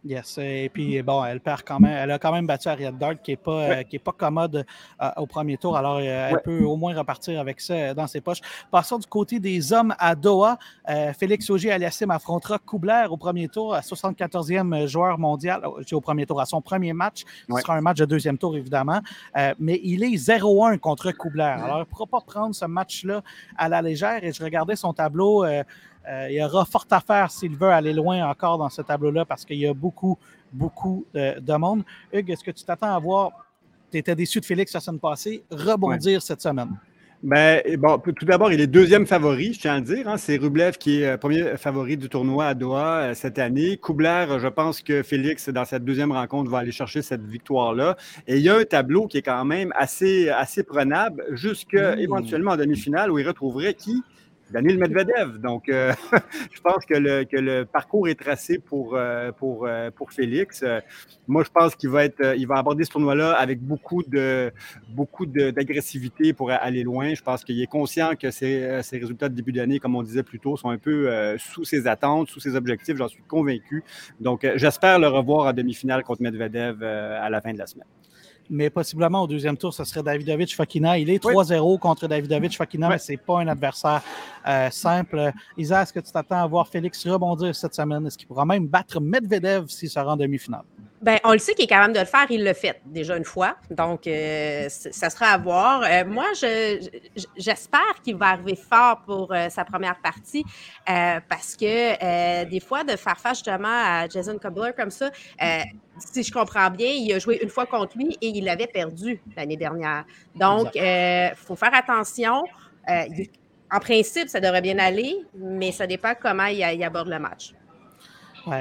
Yes. Et puis, bon, elle perd quand même. Elle a quand même battu Ariette Dart, qui n'est pas, euh, qui est pas commode euh, au premier tour. Alors, euh, elle peut au moins repartir avec ça dans ses poches. Passons du côté des hommes à Doha. Félix Auger-Aliassime affrontera Koubler au premier tour, à 74e joueur mondial, au premier tour, à son premier match. Ce sera un match de deuxième tour, évidemment. mais il est 0-1 contre Koubler. Alors, il ne pourra pas prendre ce match-là à la légère. Et je regardais son tableau. Euh, il y aura fort à faire s'il veut aller loin encore dans ce tableau-là parce qu'il y a beaucoup, beaucoup de, monde. Hugues, est-ce que tu t'attends à voir, tu étais déçu de Félix la semaine passée, rebondir cette semaine? Ben, bon, tout d'abord, il est deuxième favori, je tiens à le dire. Hein. C'est Rublev qui est euh, premier favori du tournoi à Doha euh, cette année. Koubler, je pense que Félix, dans cette deuxième rencontre, va aller chercher cette victoire-là. Et il y a un tableau qui est quand même assez, assez prenable, jusqu'à éventuellement en demi-finale, où il retrouverait qui? Daniel Medvedev. Donc, euh, je pense que le, que le, parcours est tracé pour, euh, pour, euh, pour Félix. moi, je pense qu'il va, être, il va aborder ce tournoi-là avec beaucoup, de, beaucoup d'agressivité pour aller loin. Je pense qu'il est conscient que ses, ses, résultats de début d'année, comme on disait plus tôt, sont un peu sous ses attentes, sous ses objectifs. J'en suis convaincu. Donc, j'espère le revoir en demi-finale contre Medvedev à la fin de la semaine mais possiblement au deuxième tour, ce serait Davidovich Fakina. Il est 3-0 contre Davidovich Fakina, mais ce n'est pas un adversaire euh, simple. Isa, est-ce que tu t'attends à voir Félix rebondir cette semaine? Est-ce qu'il pourra même battre Medvedev s'il sera en demi-finale? Ben, on le sait qu'il est capable de le faire, il l'a fait déjà une fois. Donc, euh, ça sera à voir. Euh, moi, j'espère qu'il va arriver fort pour sa première partie parce que des fois, de faire face justement à Jason Cobbler comme ça, si je comprends bien, il a joué une fois contre lui et il l'avait perdu l'année dernière. Donc, il euh, faut faire attention. Euh, en principe, ça devrait bien aller, mais ça dépend comment il, aborde le match.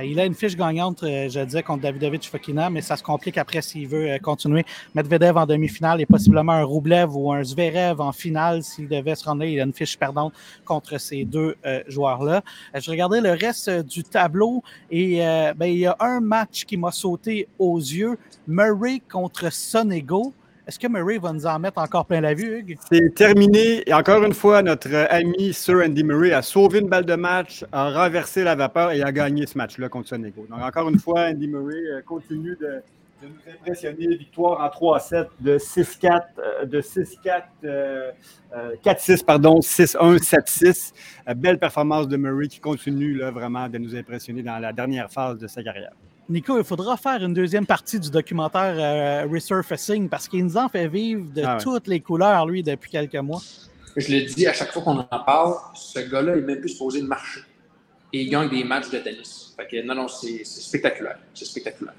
Il a une fiche gagnante, euh, je disais, contre Davidovich Fokina, mais ça se complique après s'il veut continuer. Medvedev en demi-finale et possiblement un Roublev ou un Zverev en finale s'il devait se rendre Il a une fiche perdante contre ces deux joueurs-là. je regardais le reste du tableau et ben, il y a un match qui m'a sauté aux yeux. Murray contre Sonego. Est-ce que Murray va nous en mettre encore plein la vue, Hugues? C'est terminé. Et encore une fois, notre ami Sir Andy Murray a sauvé une balle de match, a renversé la vapeur et a gagné ce match-là contre Sonego. Donc, encore une fois, Andy Murray euh, continue de, nous impressionner. Victoire en 3-7 de 6-4, euh, de 6-4, 4-6, euh, pardon, 6-1, 7-6. Belle performance de Murray qui continue là, vraiment de nous impressionner dans la dernière phase de sa carrière. Nico, il faudra faire une deuxième partie du documentaire euh, Resurfacing parce qu'il nous en fait vivre de Ah ouais. toutes les couleurs, lui, depuis quelques mois. Je le dis à chaque fois qu'on en parle, ce gars-là est même plus supposé de marcher. Et il gagne des matchs de tennis. Fait que non, non, c'est spectaculaire. C'est spectaculaire.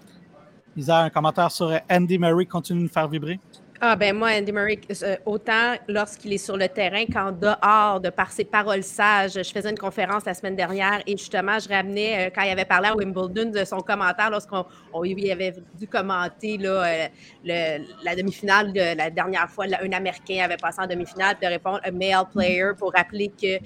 Isa, un commentaire sur Andy Murray continue de nous faire vibrer. Ah ben moi, Andy Murray, euh, autant lorsqu'il est sur le terrain qu'en dehors, de par ses paroles sages. Je faisais une conférence la semaine dernière et justement, je ramenais, euh, quand il avait parlé à Wimbledon, de son commentaire lorsqu'on on- il avait dû commenter euh, la demi-finale de la dernière fois. un Américain avait passé en demi-finale, de répondre « a male player » pour rappeler qu'il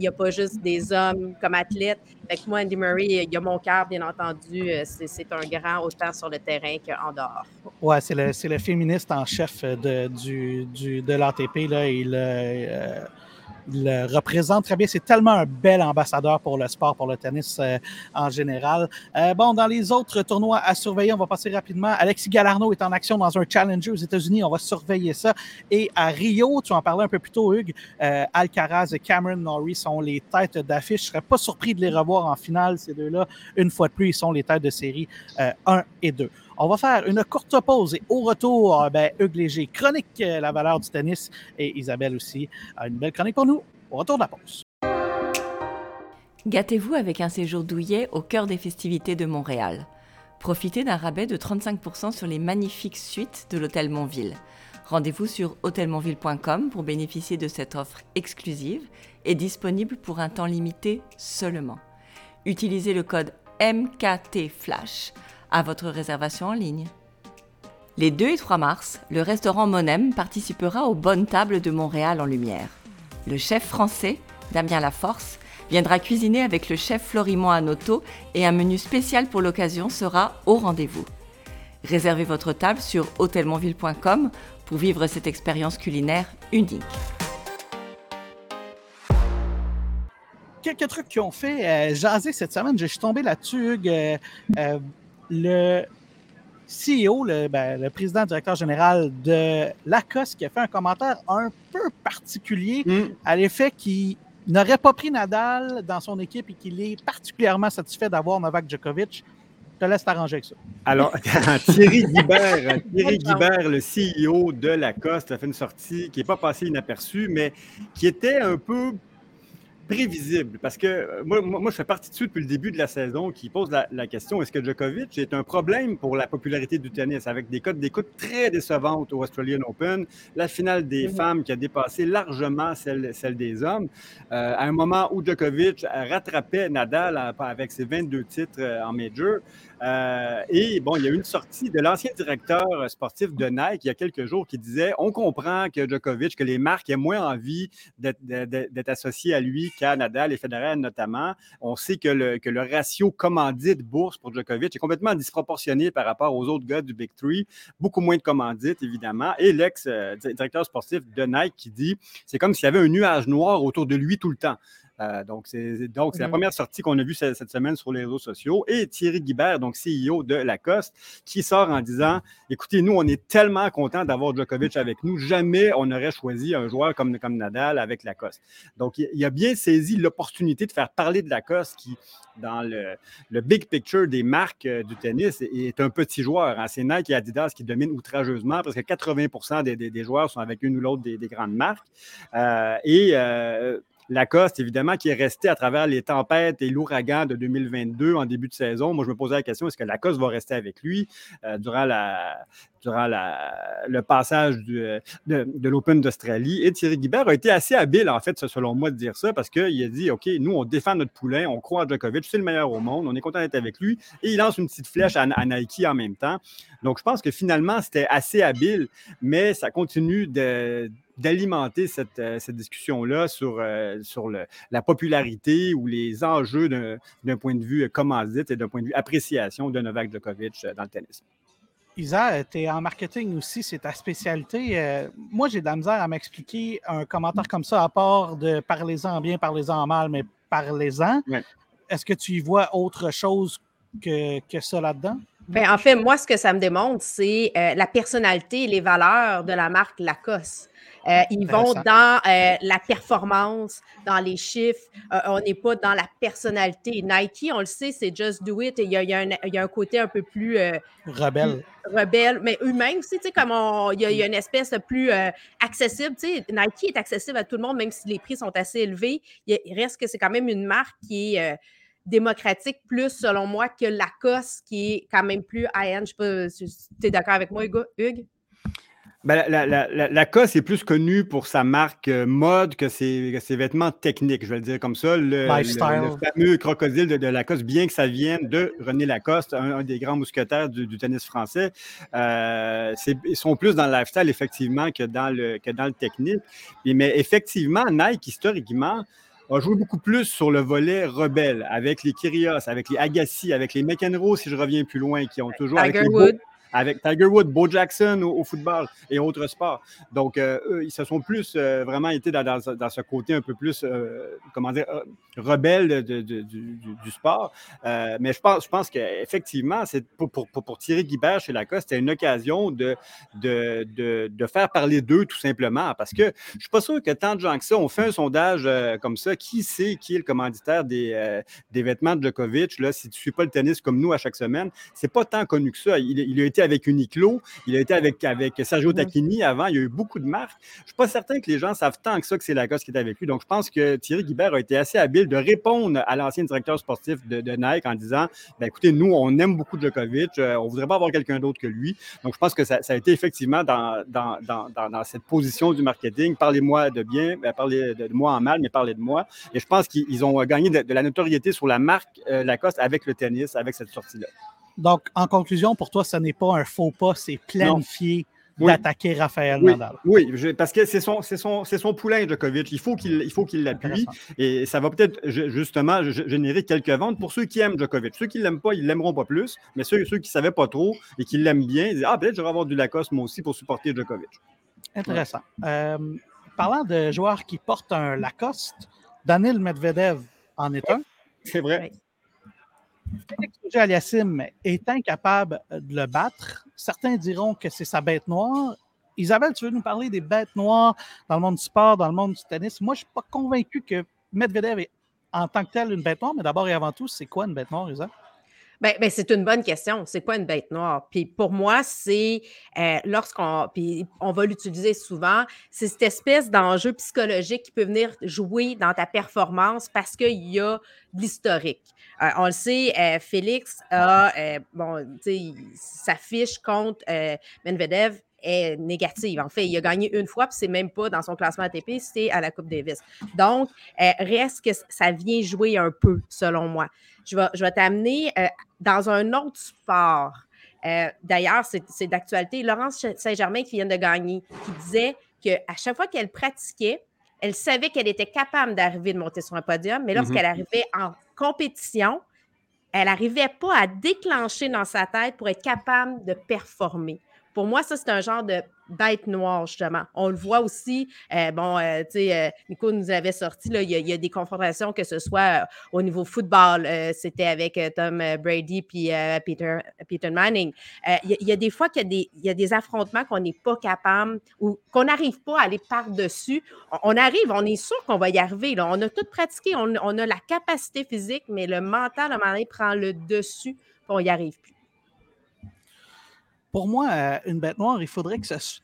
n'y a pas juste des hommes comme athlètes. Fait que moi, Andy Murray, il a mon cœur, bien entendu. Euh, C'est un grand autant sur le terrain qu'en dehors. Ouais, c'est le, le féministe en chef de, du, du- de l'ATP. Il, euh, le représente très bien. C'est tellement un bel ambassadeur pour le sport, pour le tennis euh, en général. Euh, bon, dans les autres tournois à surveiller, on va passer rapidement. Alexis Galarno est en action dans un challenger aux États-Unis. On va surveiller ça. Et à Rio, tu en parlais un peu plus tôt, Hugues, euh, Alcaraz et Cameron Norrie sont les têtes d'affiche. Je serais pas surpris de les revoir en finale, ces deux-là. Une fois de plus, ils sont les têtes de série euh, 1 et 2. On va faire une courte pause et au retour, euh, ben, chronique euh, La valeur du tennis et Isabelle aussi a une belle chronique pour nous. Au retour de la pause. Gâtez-vous avec un séjour douillet au cœur des festivités de Montréal. Profitez d'un rabais de 35% sur les magnifiques suites de l'Hôtel Montville. Rendez-vous sur hôtelmontville.com pour bénéficier de cette offre exclusive et disponible pour un temps limité seulement. Utilisez le code MKTFlash à votre réservation en ligne. Les 2 et 3 mars, le restaurant Monem participera aux Bonnes Tables de Montréal en Lumière. Le chef français, Damien Laforce, viendra cuisiner avec le chef Florimond Anoto et un menu spécial pour l'occasion sera au rendez-vous. Réservez votre table sur hôtelmontville.com pour vivre cette expérience culinaire unique. Quelques trucs qui ont fait euh, jaser cette semaine. Je suis tombé là-dessus. Euh, euh, le CEO, le, ben, le président directeur général de Lacoste, qui a fait un commentaire un peu particulier Mm. à l'effet qu'il n'aurait pas pris Nadal dans son équipe et qu'il est particulièrement satisfait d'avoir Novak Djokovic. Je te laisse t'arranger avec ça. Alors, Thierry Guibert, Thierry Guibert, le CEO de Lacoste, a fait une sortie qui n'est pas passée inaperçue, mais qui était un peu prévisible. Parce que euh, moi, moi, je fais partie de ceux depuis le début de la saison qui posent la, la question est-ce que Djokovic est un problème pour la popularité du tennis avec des codes d'écoute très décevantes au Australian Open, la finale des Mhm. femmes qui a dépassé largement celle, celle des hommes, euh, à un moment où Djokovic rattrapait Nadal à- avec ses 22 titres euh, en major. Euh, et bon, il y a eu une sortie de l'ancien directeur sportif de Nike il y a quelques jours qui disait on comprend que Djokovic, que les marques aient moins envie d'être- associées à lui qu'à Nadal et Federer notamment. On sait que le, que le ratio commandite-bourse pour Djokovic est complètement disproportionné par rapport aux autres gars du Big Three. Beaucoup moins de commandites, évidemment. Et l'ex-directeur sportif de Nike qui dit c'est comme s'il y avait un nuage noir autour de lui tout le temps. Euh, donc, c'est donc, c'est la Mhm. première sortie qu'on a vue cette, cette semaine sur les réseaux sociaux. Et Thierry Guibert, donc CEO de Lacoste, qui sort en disant Écoutez, nous, on est tellement contents d'avoir Djokovic avec nous. Jamais on aurait choisi un joueur comme, comme Nadal avec Lacoste. Donc, il, il a bien saisi l'opportunité de faire parler de Lacoste, qui, dans le, le big picture des marques euh, du tennis, est, est un petit joueur. hein. C'est Nike et Adidas qui dominent outrageusement, parce que 80 des, des- des joueurs sont avec une ou l'autre des, des grandes marques. Euh, et Lacoste, évidemment, qui est resté à travers les tempêtes et l'ouragan de 2022 en début de saison. Moi, je me posais la question, est-ce que Lacoste va rester avec lui euh, durant, la, durant le passage euh, de, l'Open d'Australie? Et Thierry Guibert a été assez habile, en fait, selon moi, de dire ça, parce qu'il a dit, OK, nous, on défend notre poulain, on croit à Djokovic, c'est le meilleur au monde, on est content d'être avec lui. Et il lance une petite flèche à, à Nike en même temps. Donc, je pense que finalement, c'était assez habile, mais ça continue d'alimenter cette, euh, cette discussion-là sur, euh, la popularité ou les enjeux d'un point de vue commandite et d'un point de vue appréciation de Novak Djokovic dans le tennis. Isa, tu es en marketing aussi, c'est ta spécialité. Euh, moi, j'ai de la misère à m'expliquer un commentaire comme ça, à part de parlez-en bien, parlez-en en mal, mais parlez-en. Ouais. Est-ce que tu y vois autre chose que, que ça là-dedans? Ben, en fait, moi, ce que ça me démontre, c'est euh, la personnalité et les valeurs de la marque Lacoste. Euh, ils vont dans euh, la performance, dans les chiffres. on n'est pas dans la personnalité. Nike, on le sait, c'est just do it. Il y, a, un, côté un peu plus rebelle. rebelle, mais humain aussi, tu sais, comme il, y a, une espèce plus accessible. Tu sais, Nike est accessible à tout le monde, même si les prix sont assez élevés. Il, reste que c'est quand même une marque qui est démocratique plus, selon moi, que Lacoste, qui est quand même plus high-end. Je ne sais pas si tu es d'accord avec moi, Hugues? Ben, la, la, Lacoste est plus connue pour sa marque euh, mode que ses, ses, vêtements techniques, je vais le dire comme ça. Le, fameux crocodile de, Lacoste, bien que ça vienne de René Lacoste, un, des grands mousquetaires du, tennis français, euh, ils sont plus dans le lifestyle, effectivement, que dans le, que dans le technique. mais effectivement, Nike, historiquement, a joué beaucoup plus sur le volet rebelle, avec les Kyrios, avec les Agassi, avec les McEnroe, si je reviens plus loin, qui ont toujours... Tiger Wood avec Tiger Woods, Bo Jackson au, football et autres sports. Donc, euh, eux, ils se sont plus euh, vraiment été dans, ce côté un peu plus, euh, comment dire, rebelle du, sport. mais je pense, je pense qu'effectivement, pour, pour, pour, Thierry Guibert chez Lacoste, c'était une occasion de, de, de, faire parler d'eux tout simplement. Parce que je ne suis pas sûr que tant de gens que ça ont fait un sondage comme ça. Qui sait qui est le commanditaire des, des vêtements de Djokovic? Là, si tu ne suis pas le tennis comme nous à chaque semaine, c'est pas tant connu que ça. Il a été avec Uniqlo, il a été avec, avec Sergio Tacchini avant, il y a eu beaucoup de marques. Je ne suis pas certain que les gens savent tant que ça que c'est Lacoste qui est avec lui. Donc, je pense que Thierry Guibert a été assez habile de répondre à l'ancien directeur sportif de, Nike en disant ben, écoutez, nous, on aime beaucoup Djokovic, euh, on ne voudrait pas avoir quelqu'un d'autre que lui. Donc, je pense que ça, a été effectivement dans, dans, dans, cette position du marketing. Parlez-moi de bien, ben, parlez de, moi en mal, mais parlez de moi. Et je pense qu'ils ont gagné de, la notoriété sur la marque euh, Lacoste avec le tennis, avec cette sortie-là. Donc, en conclusion, pour toi, ce n'est pas un faux pas, c'est planifié d'attaquer Raphaël Nadal. Oui, parce que c'est son, son, son poulain, Djokovic. Il faut qu'il qu'il l'appuie. Et ça va peut-être justement générer quelques ventes pour ceux qui aiment Djokovic. Ceux qui ne l'aiment pas, ils ne l'aimeront pas plus. Mais ceux, ceux qui ne savaient pas trop et qui l'aiment bien, ils disent Ah, peut-être je vais avoir du Lacoste moi aussi pour supporter Djokovic. Intéressant. Euh, parlant de joueurs qui portent un Lacoste, Daniel Medvedev en est un. C'est vrai. Félix Aliassim est incapable de le battre. Certains diront que c'est sa bête noire. Isabelle, tu veux nous parler des bêtes noires dans le monde du sport, dans le monde du tennis? Moi, je ne suis pas convaincu que Medvedev est en tant que tel une bête noire, mais d'abord et avant tout, c'est quoi une bête noire, Isabelle? Ben, ben, c'est une bonne question. C'est quoi une bête noire? Puis pour moi, c'est euh, lorsqu'on. On va l'utiliser souvent, c'est cette espèce d'enjeu psychologique qui peut venir jouer dans ta performance parce qu'il y a de l'historique. Euh, on le sait, euh, Félix a, bon, sa fiche contre Medvedev est négative. En fait, il a gagné une fois, puis c'est même pas dans son classement ATP, c'est à la Coupe Davis. Donc, reste que ça vient jouer un peu, selon moi. Je vais, je vais t'amener dans un autre sport. D'ailleurs, c'est d'actualité. Laurence Saint-Germain qui vient de gagner, qui disait qu'à chaque fois qu'elle pratiquait, elle savait qu'elle était capable d'arriver de monter sur un podium, mais lorsqu'elle arrivait en compétition, elle n'arrivait pas à déclencher dans sa tête pour être capable de performer. Pour moi, ça, c'est un genre de bête noire, justement. On le voit aussi, euh, bon, euh, tu sais, euh, Nico nous avait sorti, il, y a, des confrontations, que ce soit au niveau football, c'était avec Tom Brady puis Peter, Manning. Il y, a des fois qu'il y, a des affrontements qu'on n'est pas capable ou qu'on n'arrive pas à aller par-dessus. On, arrive, on est sûr qu'on va y arriver. On a tout pratiqué, on, on, a la capacité physique, mais le mental, à un moment donné, prend le dessus, puis on n'y arrive plus pour moi, euh, une bête noire, il faudrait que ce,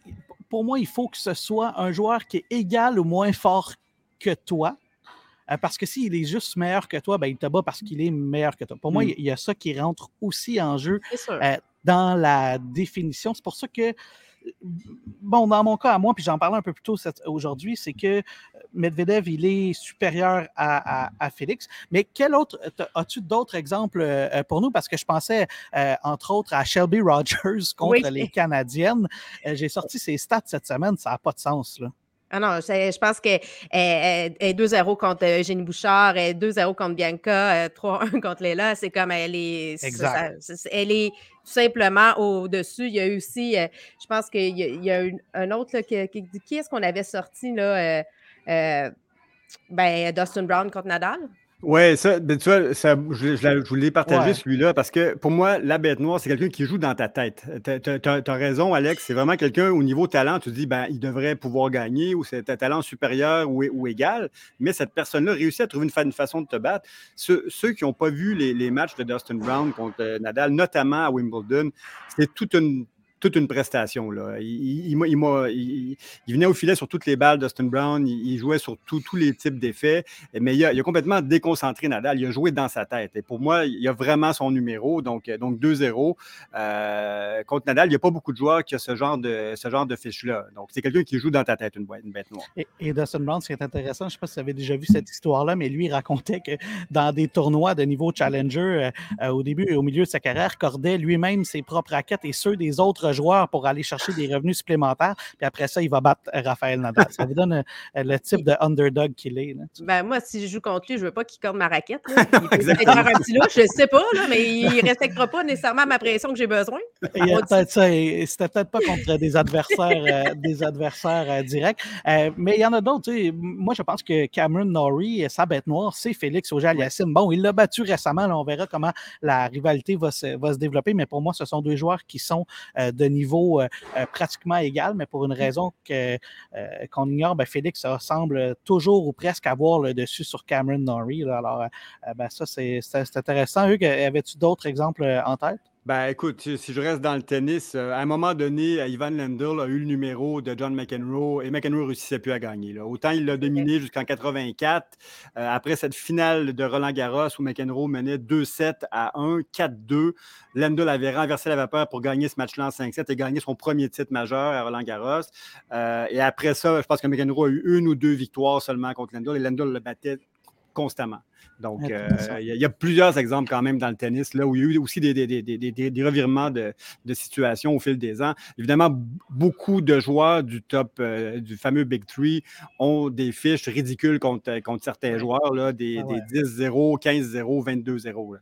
pour moi, il faut que ce soit un joueur qui est égal ou moins fort que toi. Euh, parce que s'il est juste meilleur que toi, ben, il te bat parce qu'il est meilleur que toi. Pour moi, mm. il y a ça qui rentre aussi en jeu euh, dans la définition. C'est pour ça que bon, dans mon cas à moi, puis j'en parlais un peu plus tôt aujourd'hui, c'est que euh, Medvedev, il est supérieur à, Félix. Mais quel autre, as-tu d'autres exemples euh, pour nous? Parce que je pensais, euh, entre autres, à Shelby Rogers contre les Canadiennes. J'ai sorti ses stats cette semaine, ça n'a pas de sens, là. Ah non, je pense qu'elle est 2-0 contre Eugénie Bouchard, elle est 2-0 contre Bianca, 3-1 contre Léla. C'est comme elle est. Exact. elle est tout simplement au-dessus. Il y a eu aussi, euh, je pense qu'il y, a, un autre, qui, qui est-ce qu'on avait sorti là? Euh, euh, ben, Dustin Brown contre Nadal? Oui, ça, ben, tu vois, ça, je, je, voulais partager celui-là parce que pour moi, la bête noire, c'est quelqu'un qui joue dans ta tête. Tu as, raison, Alex. C'est vraiment quelqu'un au niveau talent, tu te dis, ben, il devrait pouvoir gagner ou c'est un talent supérieur ou, ou, égal. Mais cette personne-là réussit à trouver une, façon de te battre. Ceux, qui n'ont pas vu les, les, matchs de Dustin Brown contre euh, Nadal, notamment à Wimbledon, c'est toute une toute une prestation. Là. Il, il, il, venait au filet sur toutes les balles d'Austin Brown, il, jouait sur tous les types d'effets, mais il a, complètement déconcentré Nadal. Il a joué dans sa tête. Et pour moi, il a vraiment son numéro, donc, donc 2-0. Euh, contre Nadal, il n'y a pas beaucoup de joueurs qui ont ce genre de, ce genre de fiche-là. Donc, c'est quelqu'un qui joue dans ta tête, une, bête noire. Et, Dustin Brown, ce qui est intéressant, je ne sais pas si vous avez déjà vu cette histoire-là, mais lui, il racontait que dans des tournois de niveau challenger, euh, euh, au début et au milieu de sa carrière, cordait lui-même ses propres raquettes et ceux des autres joueur pour aller chercher des revenus supplémentaires. Puis après ça, il va battre Raphaël Nadal. Ça vous donne euh, le type de underdog qu'il est. Ben, moi, si je joue contre lui, je ne veux pas qu'il corde ma raquette. Il peut faire un petit je ne sais pas, là, mais il ne respectera pas nécessairement ma pression que j'ai besoin. C'était peut-être pas contre des adversaires, euh, des adversaires euh, directs. mais il y en a d'autres. Moi, je pense que Cameron Norrie, sa bête noire, c'est Félix Auger-Aliassime. Bon, il l'a battu récemment. on verra comment la rivalité va se, va se développer. Mais pour moi, ce sont deux joueurs qui sont de niveau euh, euh, pratiquement égal, mais pour une raison euh, qu'on ignore, ben, Félix semble toujours ou presque avoir le dessus sur Cameron Norrie. Alors, ben, ça, c'est intéressant. Hugues, avais-tu d'autres exemples en tête? Ben, écoute, si je reste dans le tennis, euh, à un moment donné, Ivan Lendl a eu le numéro de John McEnroe et McEnroe ne réussissait plus à gagner. Autant il l'a dominé jusqu'en 84. Euh, après cette finale de Roland Garros où McEnroe menait 2-7 à 1, 4-2, Lendl avait renversé la vapeur pour gagner ce match-là en 5-7 et gagner son premier titre majeur à Roland Garros. Euh, et après ça, je pense que McEnroe a eu une ou deux victoires seulement contre Lendl et Lendl le battait constamment. Donc, euh, il y, a plusieurs exemples quand même dans le tennis, là, où il y a eu aussi des, des, revirements de, de, situation au fil des ans. Évidemment, beaucoup de joueurs du top, euh, du fameux Big Three ont des fiches ridicules contre, contre certains joueurs, là, des, 10-0, 15-0, 22-0.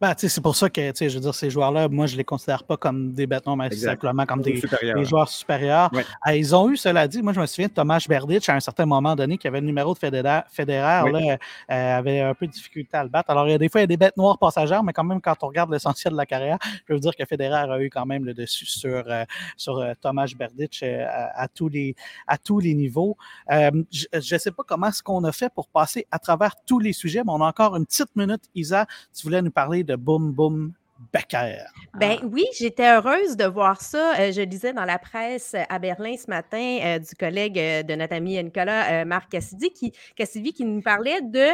Ben, c'est pour ça que je veux dire, ces joueurs-là, moi, je ne les considère pas comme des bêtons, mais simplement comme des, joueurs supérieurs. Ah, ils ont eu, cela dit, moi, je me souviens de Thomas Berditch à un certain moment donné qui avait le numéro de Federer, là, euh, avait un peu de difficulté à le battre. Alors, il y a des fois, il y a des bêtes noires passagères, mais quand même, quand on regarde l'essentiel de la carrière, je peux vous dire que Federer a eu quand même le dessus sur, euh, sur euh, Thomas Berditch à, tous les, à tous les niveaux. je ne sais pas comment est-ce qu'on a fait pour passer à travers tous les sujets, mais on a encore une petite minute. Isa, tu voulais nous parler de Boom Boom Becker. Ben ah. oui, j'étais heureuse de voir ça. Euh, je lisais dans la presse à Berlin ce matin euh, du collègue euh, de notre ami Nicolas, Marc Cassidy, qui, Cassidy, qui nous parlait de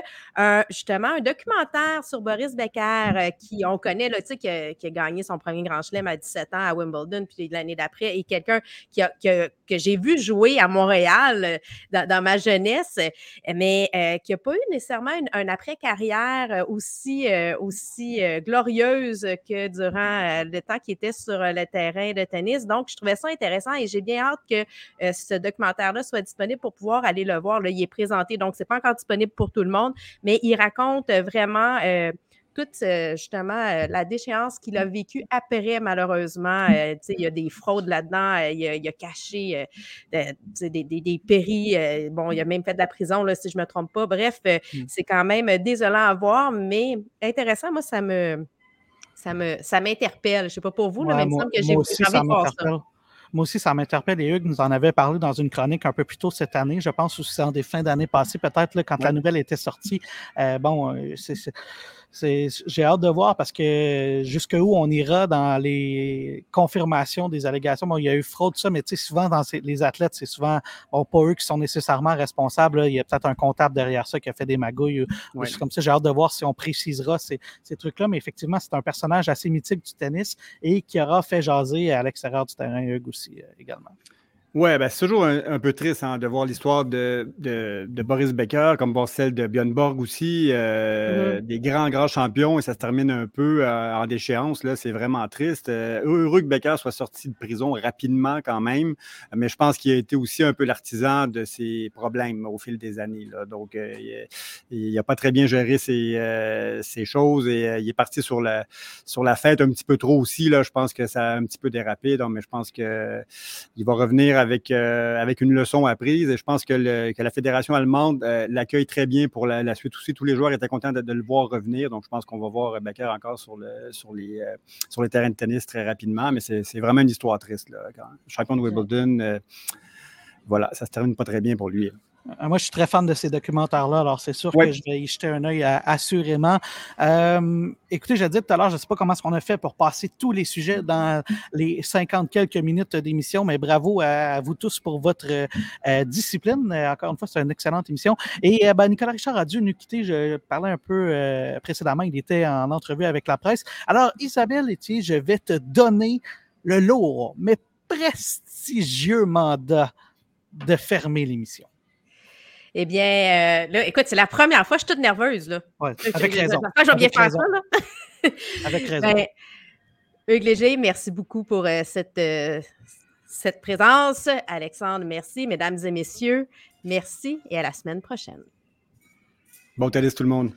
justement un documentaire sur Boris Becker, qui on connaît, là, qui, a, qui a gagné son premier grand chelem à 17 ans à Wimbledon, puis l'année d'après, et quelqu'un qui, que j'ai vu jouer à Montréal dans, ma jeunesse, mais qui n'a pas eu nécessairement un après-carrière aussi, aussi glorieuse que durant euh, le temps qu'il était sur euh, le terrain de tennis. Donc, je trouvais ça intéressant et j'ai bien hâte que euh, ce documentaire-là soit disponible pour pouvoir aller le voir. Là, il est présenté, donc ce n'est pas encore disponible pour tout le monde, mais il raconte vraiment toute justement la déchéance qu'il a vécue après, malheureusement. il y a des fraudes là-dedans. il, a caché des, des, péris. bon, il a même fait de la prison, là, si je ne me trompe pas. Bref, mmh. c'est quand même désolant à voir, mais intéressant. Moi, ça me, ça me ça m'interpelle. Je ne sais pas pour vous, mais il me semble que j'ai envie de voir ça. Moi aussi, ça m'interpelle. Et Hugues nous en avait parlé dans une chronique un peu plus tôt cette année. Je pense aussi en des fins d'année passées, peut-être quand la nouvelle était sortie. Euh, bon, euh, c'est j'ai hâte de voir parce que jusqu'où on ira dans les confirmations des allégations. Bon, il y a eu fraude, ça, mais souvent dans les athlètes, c'est souvent bon, pas eux qui sont nécessairement responsables. Il y a peut-être un comptable derrière ça qui a fait des magouilles ou, comme ça. J'ai hâte de voir si on précisera ces, ces trucs-là. Mais effectivement, c'est un personnage assez mythique du tennis et qui aura fait jaser à l'extérieur du terrain, Hugues aussi euh, également. Oui, ben, c'est toujours un, peu triste hein, de voir l'histoire de, de, Boris Becker, comme bon, celle de Björn Borg aussi, euh, mm-hmm. des grands, grands champions, et ça se termine un peu euh, en déchéance. Là, c'est vraiment triste. Euh, heureux que Becker soit sorti de prison rapidement quand même, mais je pense qu'il a été aussi un peu l'artisan de ses problèmes au fil des années. Là. Donc, il n'a pas très bien géré ses, choses et il est parti sur la, sur la fête un petit peu trop aussi. Là. Je pense que ça a un petit peu dérapé, donc, mais je pense qu'il va revenir avec, avec une leçon apprise. Et je pense que, la fédération allemande l'accueille très bien pour la, suite aussi. Tous les joueurs étaient contents de, le voir revenir. Donc, je pense qu'on va voir Becker encore sur, le, sur, les, sur les terrains de tennis très rapidement. Mais c'est vraiment une histoire triste. Là, champion de Wimbledon, voilà, ça se termine pas très bien pour lui. Euh, moi, je suis très fan de ces documentaires-là, alors c'est sûr que je vais y jeter un œil assurément. Euh, écoutez, je dit tout à l'heure, je ne sais pas comment est-ce qu'on a fait pour passer tous les sujets dans les 50 quelques minutes d'émission, mais bravo à, vous tous pour votre euh, discipline. Encore une fois, c'est une excellente émission. Et ben, Nicolas Richard a dû nous quitter. Je parlais un peu précédemment, il était en entrevue avec la presse. Alors, Isabelle Etier, je vais te donner le lourd, mais prestigieux mandat de fermer l'émission. Eh bien, euh, là, écoute, c'est la première fois, je suis toute nerveuse. Là. Ouais, avec raison. Je vais bien faire ça. Là. avec raison. Ben, Hugues Léger, merci beaucoup pour euh, cette, euh, cette présence. Alexandre, merci. Mesdames et messieurs, merci et à la semaine prochaine. Bon tennis tout le monde.